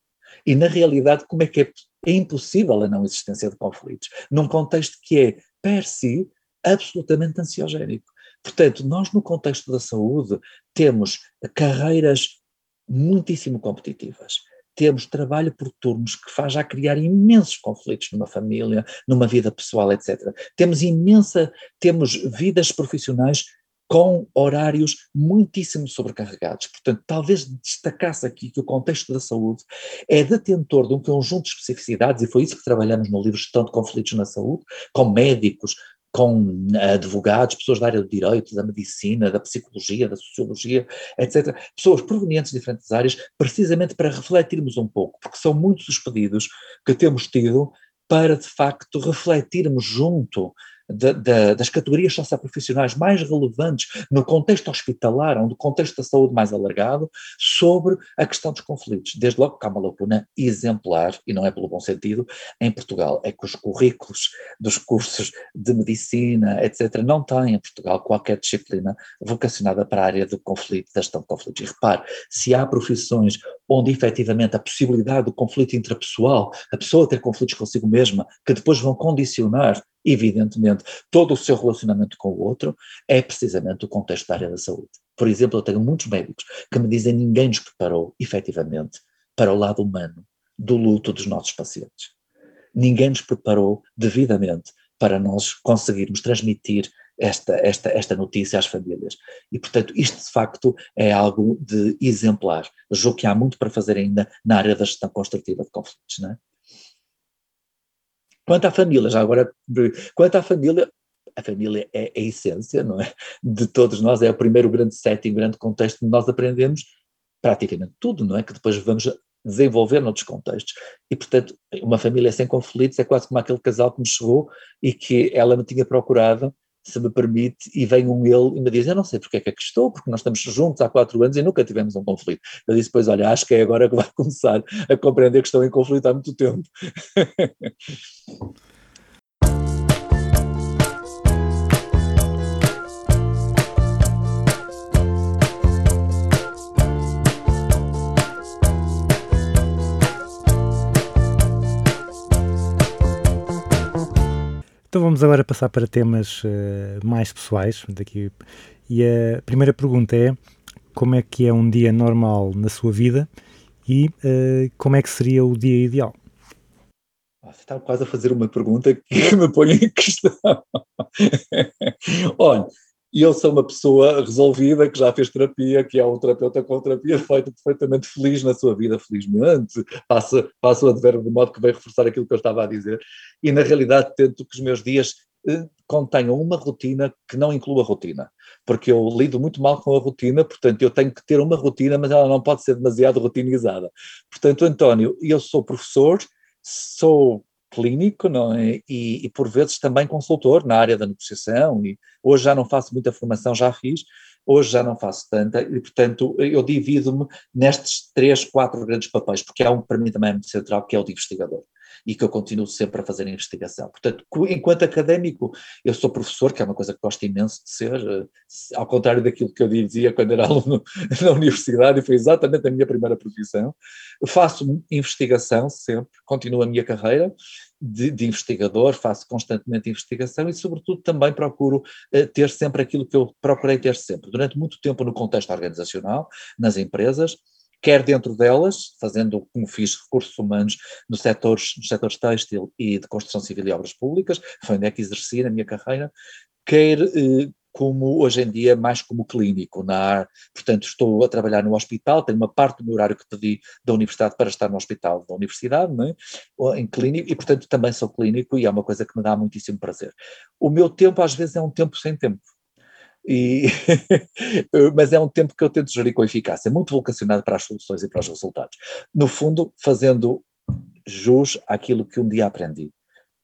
E na realidade, como é que é, é impossível a não existência de conflitos? Num contexto que é, per si, absolutamente ansiogénico. Portanto, nós no contexto da saúde temos carreiras muitíssimo competitivas temos trabalho por turnos que faz já criar imensos conflitos numa família, numa vida pessoal, etc. Temos imensa, temos vidas profissionais com horários muitíssimo sobrecarregados. Portanto, talvez destacasse aqui que o contexto da saúde é detentor de um conjunto de especificidades, e foi isso que trabalhamos no livro Gestão de Conflitos na Saúde, com médicos, com advogados, pessoas da área do direito, da medicina, da psicologia, da sociologia, etc. Pessoas provenientes de diferentes áreas, precisamente para refletirmos um pouco, porque são muitos os pedidos que temos tido para, de facto, refletirmos junto da- da- das categorias socioprofissionais mais relevantes no contexto hospitalar, ou no contexto da saúde mais alargado, sobre a questão dos conflitos. Desde logo que há uma lacuna exemplar, e não é pelo bom sentido, em Portugal, é que os currículos dos cursos de medicina, etc., não têm em Portugal qualquer disciplina vocacionada para a área do conflito, da gestão de conflitos. E repare, se há profissões onde efetivamente a possibilidade do conflito intrapessoal, a pessoa ter conflitos consigo mesma, que depois vão condicionar, evidentemente, todo o seu relacionamento com o outro, é precisamente o contexto da área da saúde. Por exemplo, eu tenho muitos médicos que me dizem ninguém nos preparou, efetivamente, para o lado humano do luto dos nossos pacientes. Ninguém nos preparou devidamente para nós conseguirmos transmitir esta, esta, esta notícia às famílias. E, portanto, isto de facto é algo de exemplar. Julgo que há muito para fazer ainda na área da gestão construtiva de conflitos, não é? Quanto à família, já agora, quanto à família, a família é a essência, não é? De todos nós, é o primeiro grande setting, grande contexto onde nós aprendemos praticamente tudo, não é? Que depois vamos desenvolver noutros contextos. E, portanto, uma família sem conflitos é quase como aquele casal que me chegou e que ela me tinha procurado, se me permite, e vem um ele e me diz, eu não sei porque é que aqui estou, porque nós estamos juntos há quatro anos e nunca tivemos um conflito. Eu disse, pois olha, acho que é agora que vai começar a compreender que estou em conflito há muito tempo. Então vamos agora passar para temas eh, mais pessoais. Daqui. E a primeira pergunta é: como é que é um dia normal na sua vida e eh, como é que seria o dia ideal? Você está quase a fazer uma pergunta que me põe em questão. Olha, eu sou uma pessoa resolvida, que já fez terapia, que é um terapeuta com terapia feita perfeitamente feliz na sua vida, felizmente. Passo, passo o advérbio de modo que vai reforçar aquilo que eu estava a dizer. E, na realidade, tento que os meus dias eh, contenham uma rotina que não inclua rotina. Porque eu lido muito mal com a rotina, portanto, eu tenho que ter uma rotina, mas ela não pode ser demasiado rotinizada. Portanto, António, eu sou professor, sou clínico, não é? E, e, por vezes também consultor na área da negociação, e hoje já não faço muita formação, já fiz, hoje já não faço tanta, e portanto eu divido-me nestes três, quatro grandes papéis, porque há um para mim também muito central, que é o de investigador, e que eu continuo sempre a fazer investigação. Portanto, enquanto académico, eu sou professor, que é uma coisa que gosto imenso de ser, ao contrário daquilo que eu dizia quando era aluno na universidade, e foi exatamente a minha primeira profissão. Faço investigação sempre, continuo a minha carreira, de, de, investigador, faço constantemente investigação e, sobretudo, também procuro uh, ter sempre aquilo que eu procurei ter sempre. Durante muito tempo no contexto organizacional, nas empresas, quer dentro delas, fazendo como fiz recursos humanos nos setores, nos setores têxtil e de construção civil e obras públicas, foi onde é que exerci na minha carreira, quer uh, como hoje em dia mais como clínico, na, portanto estou a trabalhar no hospital, tenho uma parte do meu horário que pedi da universidade para estar no hospital da universidade, é? em clínico, e portanto também sou clínico e é uma coisa que me dá muitíssimo prazer. O meu tempo às vezes é um tempo sem tempo, e mas é um tempo que eu tento gerir com eficácia, muito vocacionado para as soluções e para os resultados. No fundo, fazendo jus àquilo que um dia aprendi,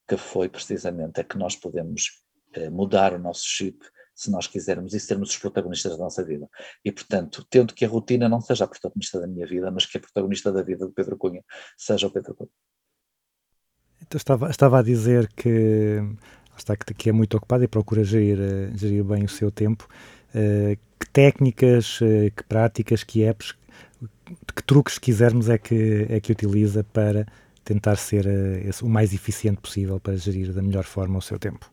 que foi precisamente a que nós podemos eh, mudar o nosso chip se nós quisermos e sermos os protagonistas da nossa vida. E, portanto, tento que a rotina não seja a protagonista da minha vida, mas que a protagonista da vida do Pedro Cunha seja o Pedro Cunha. Então, estava, estava a dizer que está que é muito ocupado e procura gerir, gerir bem o seu tempo. Uh, que técnicas, uh, que práticas, que apps, que truques, se quisermos, é que, é que utiliza para tentar ser uh, esse, o mais eficiente possível para gerir da melhor forma o seu tempo?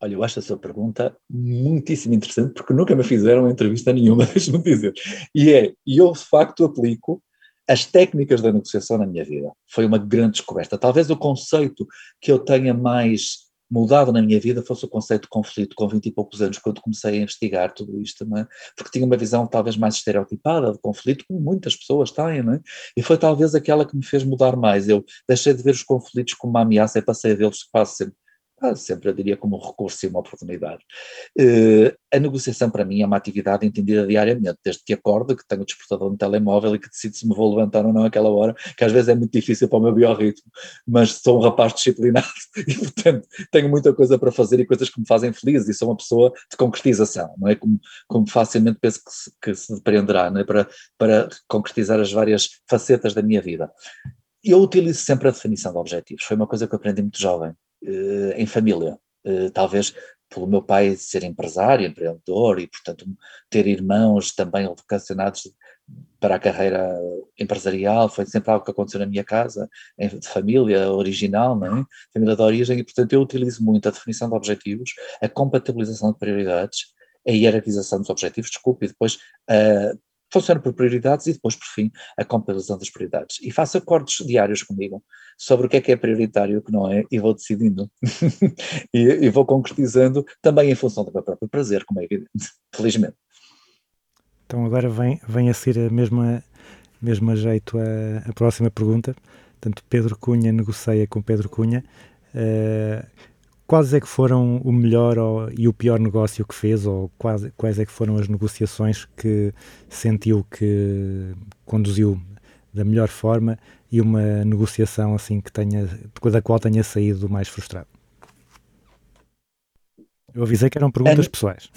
Olha, eu acho a sua pergunta muitíssimo interessante, porque nunca me fizeram entrevista nenhuma, deixe-me dizer. E é, e eu de facto aplico as técnicas da negociação na minha vida. Foi uma grande descoberta. Talvez o conceito que eu tenha mais mudado na minha vida fosse o conceito de conflito com 20 e poucos anos, quando comecei a investigar tudo isto, é? porque tinha uma visão talvez mais estereotipada de conflito, como muitas pessoas têm, é? e foi talvez aquela que me fez mudar mais. Eu deixei de ver os conflitos como uma ameaça e passei a vê-los quase sempre quase sempre, eu diria, como um recurso e uma oportunidade. Eh, a negociação, para mim, é uma atividade entendida diariamente, desde que acordo, que tenho o despertador no telemóvel e que decido se me vou levantar ou não aquela hora, que às vezes é muito difícil para o meu biorritmo, mas sou um rapaz disciplinado e, portanto, tenho muita coisa para fazer e coisas que me fazem feliz e sou uma pessoa de concretização, não é? Como, como facilmente penso que se, que se depreenderá, não é? Para, para concretizar as várias facetas da minha vida. Eu utilizo sempre a definição de objetivos, foi uma coisa que eu aprendi muito jovem, em família, eh, talvez pelo meu pai ser empresário, empreendedor e, portanto, ter irmãos também vocacionados para a carreira empresarial, foi sempre algo que aconteceu na minha casa, de família original, não é? família de origem, e portanto eu utilizo muito a definição de objetivos, a compatibilização de prioridades, a hierarquização dos objetivos, desculpe, e depois a funciona por prioridades e depois, por fim, a compilação das prioridades. E faço acordos diários comigo sobre o que é que é prioritário e o que não é, e vou decidindo. e, e, vou concretizando também em função do meu próprio prazer, como é evidente, felizmente. Então agora vem, vem a ser a mesma, mesma jeito a, a próxima pergunta. Portanto, Pedro Cunha negocia com Pedro Cunha. Uh, quais é que foram o melhor ou, e o pior negócio que fez, ou quais, quais é que foram as negociações que sentiu que conduziu da melhor forma e uma negociação assim que tenha, da qual tenha saído mais frustrado? Eu avisei que eram perguntas a... pessoais.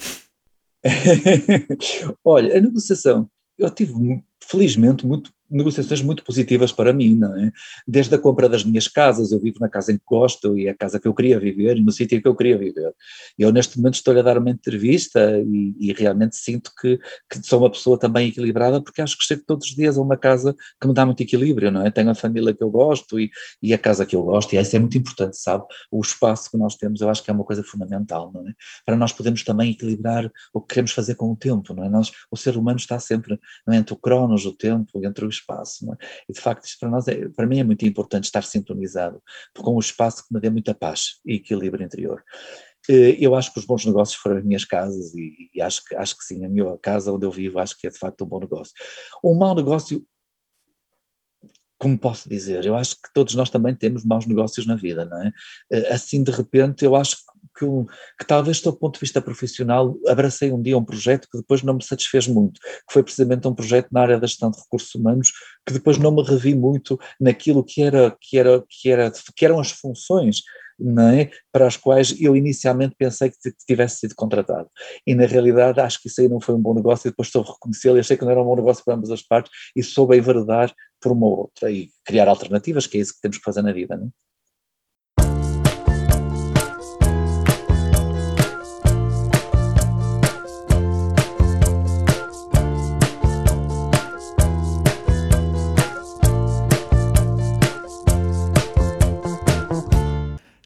Olha, a negociação, eu tive felizmente muito negociações muito positivas para mim, não é? Desde a compra das minhas casas, eu vivo na casa em que gosto e é a casa que eu queria viver, no sítio que eu queria viver. Eu neste momento estou a dar uma entrevista e, e realmente sinto que, que, sou uma pessoa também equilibrada porque acho que chego todos os dias a uma casa que me dá muito equilíbrio, não é? Tenho a família que eu gosto e, e a casa que eu gosto e isso é muito importante, sabe? O espaço que nós temos eu acho que é uma coisa fundamental, não é? Para nós podermos também equilibrar o que queremos fazer com o tempo, não é? Nós, o ser humano está sempre é? entre o cronos, o tempo, entre o espaço. É? E de facto, isto para nós, é, para mim é muito importante estar sintonizado com um espaço que me dê muita paz e equilíbrio interior. Eh, eu acho que os bons negócios foram as minhas casas e, e, acho, que, acho que sim, a minha casa onde eu vivo acho que é de facto um bom negócio. Um mau negócio, como posso dizer, eu acho que todos nós também temos maus negócios na vida, não é? Eh, assim de repente eu acho que que, talvez do ponto de vista profissional abracei um dia um projeto que depois não me satisfez muito, que foi precisamente um projeto na área da gestão de recursos humanos, que depois não me revi muito naquilo que, era, que, era, que, era, que eram as funções é? para as quais eu inicialmente pensei que tivesse sido contratado. E na realidade acho que isso aí não foi um bom negócio e depois a reconhecê-lo achei que não era um bom negócio para ambas as partes e soube enverdar por uma outra e criar alternativas, que é isso que temos que fazer na vida. Não é?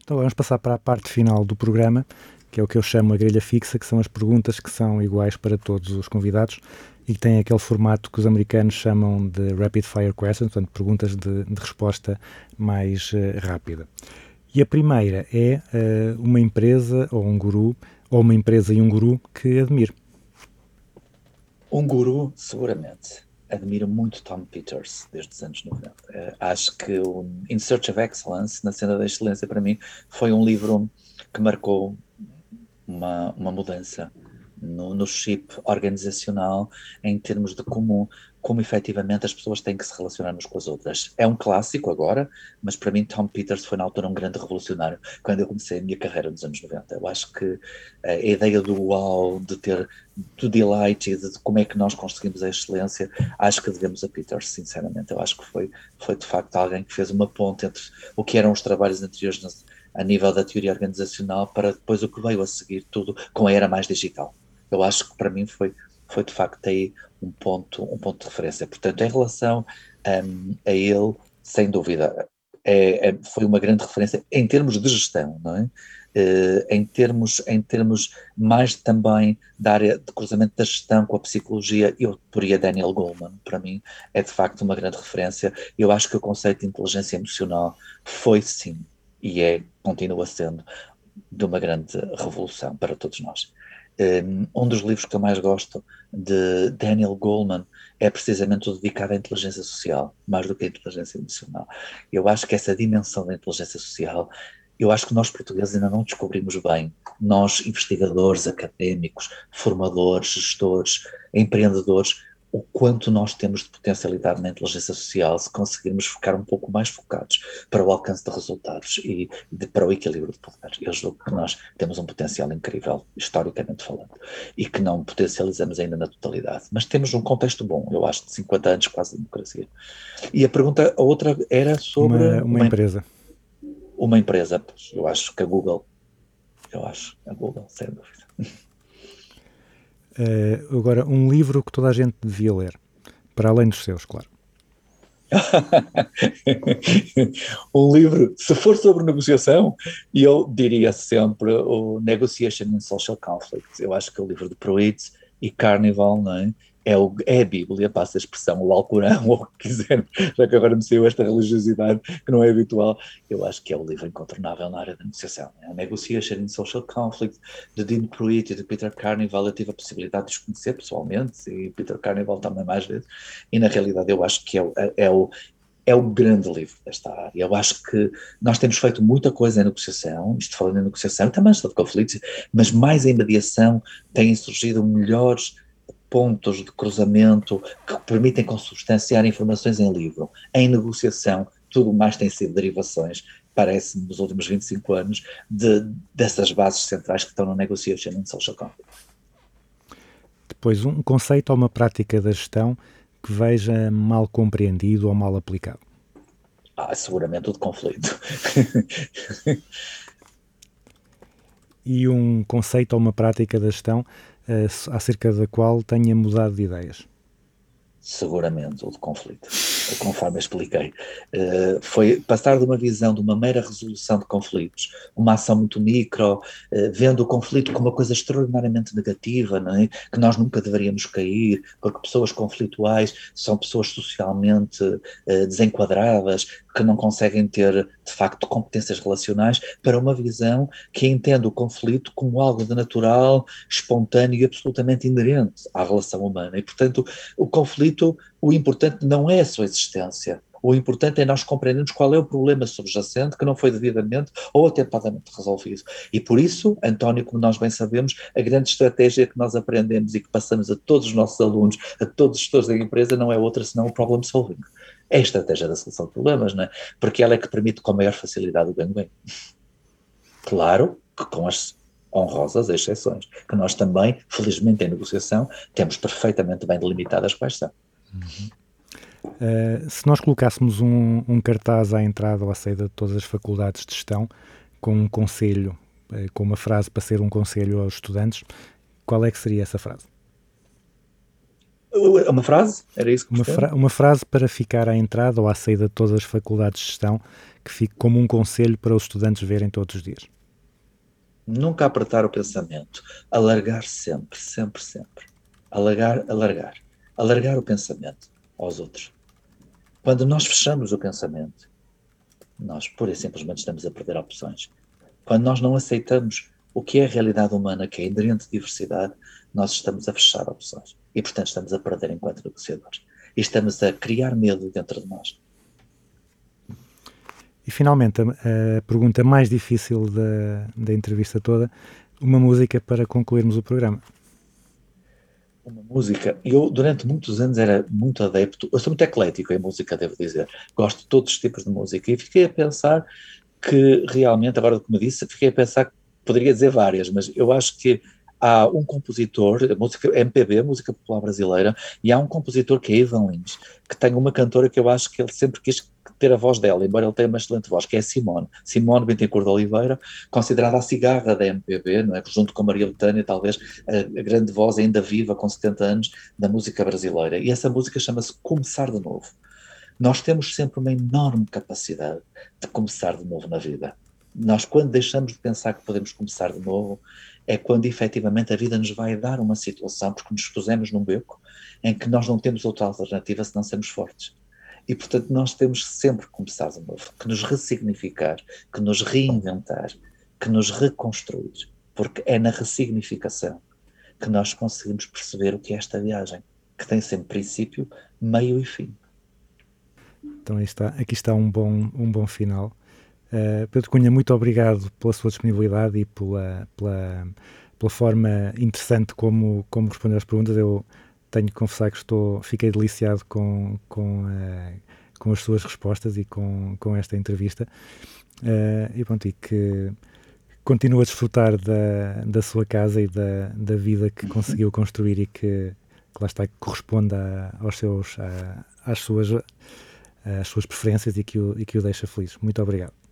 Então vamos passar para a parte final do programa, que é o que eu chamo a grelha fixa, que são as perguntas que são iguais para todos os convidados e que têm aquele formato que os americanos chamam de rapid fire questions, portanto, perguntas de, de resposta mais uh, rápida. E a primeira é uh, uma empresa ou um guru, ou uma empresa e um guru que admiro. Um guru, seguramente admiro muito Tom Peters desde os anos 90. Uh, eh, acho que o In Search of Excellence, na cena da excelência, para mim, foi um livro que marcou uma, uma mudança no, no chip organizacional em termos de como como efetivamente as pessoas têm que se relacionar umas com as outras. É um clássico agora, mas para mim Tom Peters foi na altura um grande revolucionário quando eu comecei a minha carreira nos anos 90. Eu acho que a ideia do wow, de ter do delight e de como é que nós conseguimos a excelência, acho que devemos a Peters, sinceramente. Eu acho que foi, foi de facto alguém que fez uma ponte entre o que eram os trabalhos anteriores a nível da teoria organizacional para depois o que veio a seguir tudo com a era mais digital. Eu acho que para mim foi foi de facto aí um ponto, um ponto de referência. Portanto, em relação um, a ele, sem dúvida, é, é, foi uma grande referência em termos de gestão, não é? Uh, em, termos, em termos mais também da área de cruzamento da gestão com a psicologia, eu poria Daniel Goleman, para mim é de facto uma grande referência. Eu acho que o conceito de inteligência emocional foi sim, e é, continua sendo, de uma grande revolução para todos nós. Um dos livros que eu mais gosto de Daniel Goleman é precisamente o dedicado à inteligência social, mais do que à inteligência emocional. Eu acho que essa dimensão da inteligência social eu acho que nós portugueses ainda não descobrimos bem, nós investigadores, académicos, formadores, gestores, empreendedores, o quanto nós temos de potencialidade na inteligência social se conseguirmos ficar um pouco mais focados para o alcance de resultados e de, para o equilíbrio de poder. Eu julgo que nós temos um potencial incrível, historicamente falando, e que não potencializamos ainda na totalidade. Mas temos um contexto bom, eu acho, de 50 anos quase de democracia. E a pergunta, a outra era sobre Uma, uma empresa. uma empresa. Eu acho que a Google, eu acho, a Google, sem dúvida. Eh, agora, um livro que toda a gente devia ler, para além dos seus, claro. um livro, se for sobre negociação, eu diria sempre o Negotiation in Social Conflict. Eu acho que é o livro de Pruitt e Carnival, não é? É, o, é a Bíblia, passa a expressão, o Alcorão, ou o que quiser, já que agora me saiu esta religiosidade que não é habitual. Eu acho que é o livro incontornável na área da negociação. É a Negotiation in Social Conflict, de Dean Pruitt e de Peter Carnival. Eu tive a possibilidade de os conhecer pessoalmente, e Peter Carnival também mais vezes, e na realidade eu acho que é, o- é o, é o grande livro desta área. Eu acho que nós temos feito muita coisa em negociação, isto falando em negociação, também sobre conflitos, mas mais em mediação têm surgido melhores pontos de cruzamento que permitem consubstanciar informações em livro. Em negociação, tudo mais tem sido derivações, parece-me, nos últimos 25 anos, de, dessas bases centrais que estão no Negotiation and Social Conflict. Depois, um conceito ou uma prática da gestão que veja mal compreendido ou mal aplicado. Ah, seguramente o de conflito. E um conceito ou uma prática da gestão acerca da qual tenha mudado de ideias. seguramente o de conflito, conforme expliquei. Eh, foi passar de uma visão de uma mera resolução de conflitos, uma ação muito micro, eh, vendo o conflito como uma coisa extraordinariamente negativa, não é? que nós nunca deveríamos cair, porque pessoas conflituais são pessoas socialmente eh, desenquadradas, que não conseguem ter, de facto, competências relacionais, para uma visão que entende o conflito como algo de natural, espontâneo e absolutamente inerente à relação humana. E, portanto, o conflito, o importante não é a sua existência. O importante é nós compreendermos qual é o problema subjacente que não foi devidamente ou atempadamente resolvido. E por isso, António, como nós bem sabemos, a grande estratégia que nós aprendemos e que passamos a todos os nossos alunos, a todos os gestores da empresa, não é outra senão o problem solving. É a estratégia da solução de problemas, não é? Porque ela é que permite com maior facilidade o ganho-bem. Claro que com as honrosas exceções, que nós também, felizmente em negociação, temos perfeitamente bem delimitadas quais são. Uh, se nós colocássemos um, um, cartaz à entrada ou à saída de todas as faculdades de gestão, com um conselho, uh, com uma frase para ser um conselho aos estudantes, qual é que seria essa frase? Uma frase? Era isso que uma, fra uma frase para ficar à entrada ou à saída de todas as faculdades de gestão, que fique como um conselho para os estudantes verem todos os dias. Nunca apertar o pensamento, alargar sempre, sempre, sempre. Alargar, alargar. Alargar o pensamento aos outros. Quando nós fechamos o pensamento, nós pura e simplesmente estamos a perder opções. Quando nós não aceitamos o que é a realidade humana, que é a inerente diversidade, nós estamos a fechar opções. E, portanto, estamos a perder enquanto negociadores. E estamos a criar medo dentro de nós. E, finalmente, a, a pergunta mais difícil da, da entrevista toda, uma música para concluirmos o programa uma música. Eu, durante muitos anos, era muito adepto. Eu sou muito eclético em música, devo dizer. Gosto de todos os tipos de música. E fiquei a pensar que, realmente, agora como disse, fiquei a pensar que poderia dizer várias, mas eu acho que há um compositor, música MPB, música popular brasileira, e há um compositor que é Ivan Lins, que tem uma cantora que eu acho que ele sempre quis ter a voz dela, embora ele tenha uma excelente voz, que é Simone. Simone Bentencourt de Oliveira, considerada a cigarra da MPB, não é? junto com Maria Letânia, talvez a, a, grande voz ainda viva, com 70 anos, da música brasileira. E essa música chama-se Começar de Novo. Nós temos sempre uma enorme capacidade de começar de novo na vida. Nós, quando deixamos de pensar que podemos começar de novo, é quando efetivamente a vida nos vai dar uma situação, porque nos pusemos num beco em que nós não temos outra alternativa se não sermos fortes. E, portanto, nós temos sempre que começar de novo, que nos ressignificar, que nos reinventar, que nos reconstruir, porque é na ressignificação que nós conseguimos perceber o que é esta viagem, que tem sempre princípio, meio e fim. Então, está, aqui está um bom, um bom final. Uh, Pedro Cunha, muito obrigado pela sua disponibilidade e pela, pela, pela forma interessante como, como respondeu às perguntas. Eu tenho que confessar que estou, fiquei deliciado com, com, uh, com as suas respostas e com, com esta entrevista. Uh, e pronto, e que continua a desfrutar da, da sua casa e da, da vida que conseguiu construir e que, que lá está, que corresponde a, aos seus, a, às, suas, às suas preferências e que, o, e que o deixa feliz. Muito obrigado.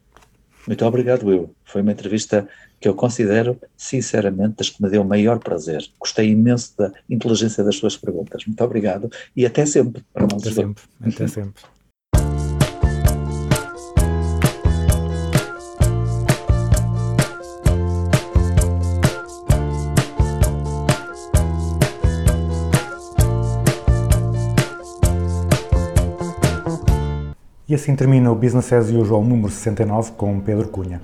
Muito obrigado, Will. Foi uma entrevista que eu considero, sinceramente, das que me deu o maior prazer. Gostei imenso da inteligência das suas perguntas. Muito obrigado e até sempre. Para até sempre. Até sempre. Assim termina o Business as Usual número 69 com Pedro Cunha.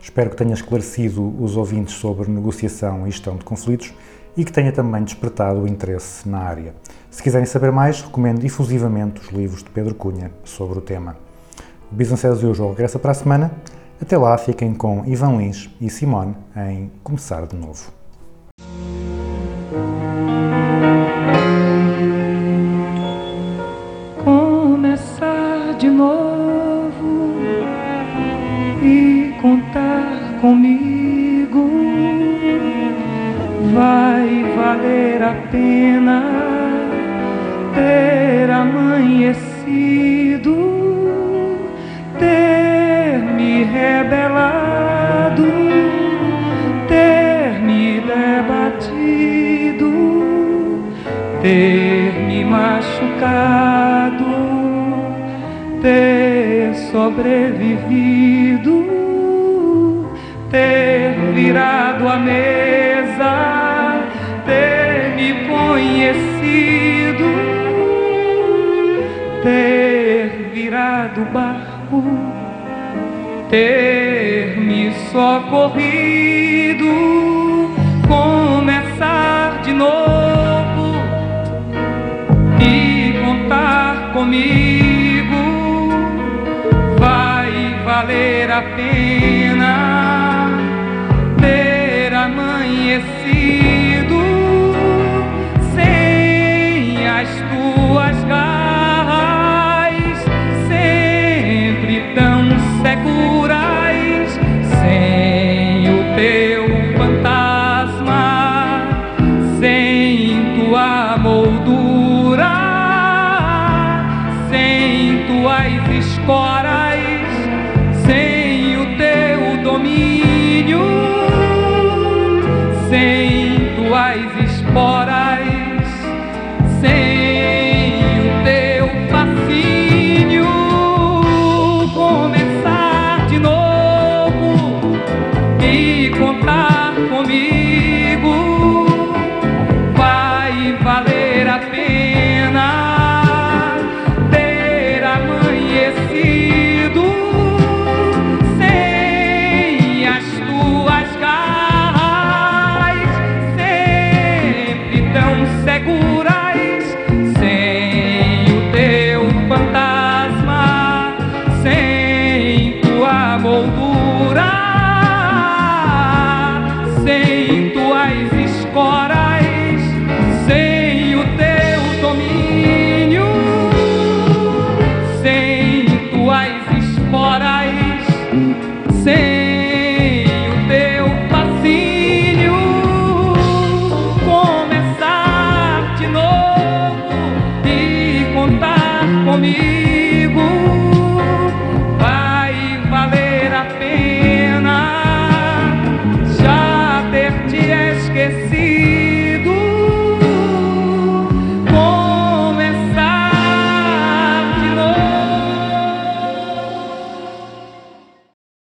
Espero que tenha esclarecido os ouvintes sobre negociação e gestão de conflitos e que tenha também despertado o interesse na área. Se quiserem saber mais, recomendo efusivamente os livros de Pedro Cunha sobre o tema. O Business as Usual regressa para a semana. Até lá, fiquem com Ivan Lins e Simone em Começar de Novo. Novo e contar comigo. Vai valer a pena ter amanhecido, ter me rebelado, ter me debatido, ter me machucado, ter sobrevivido, ter virado a mesa, ter me conhecido, ter virado barco, ter me socorrido, a pena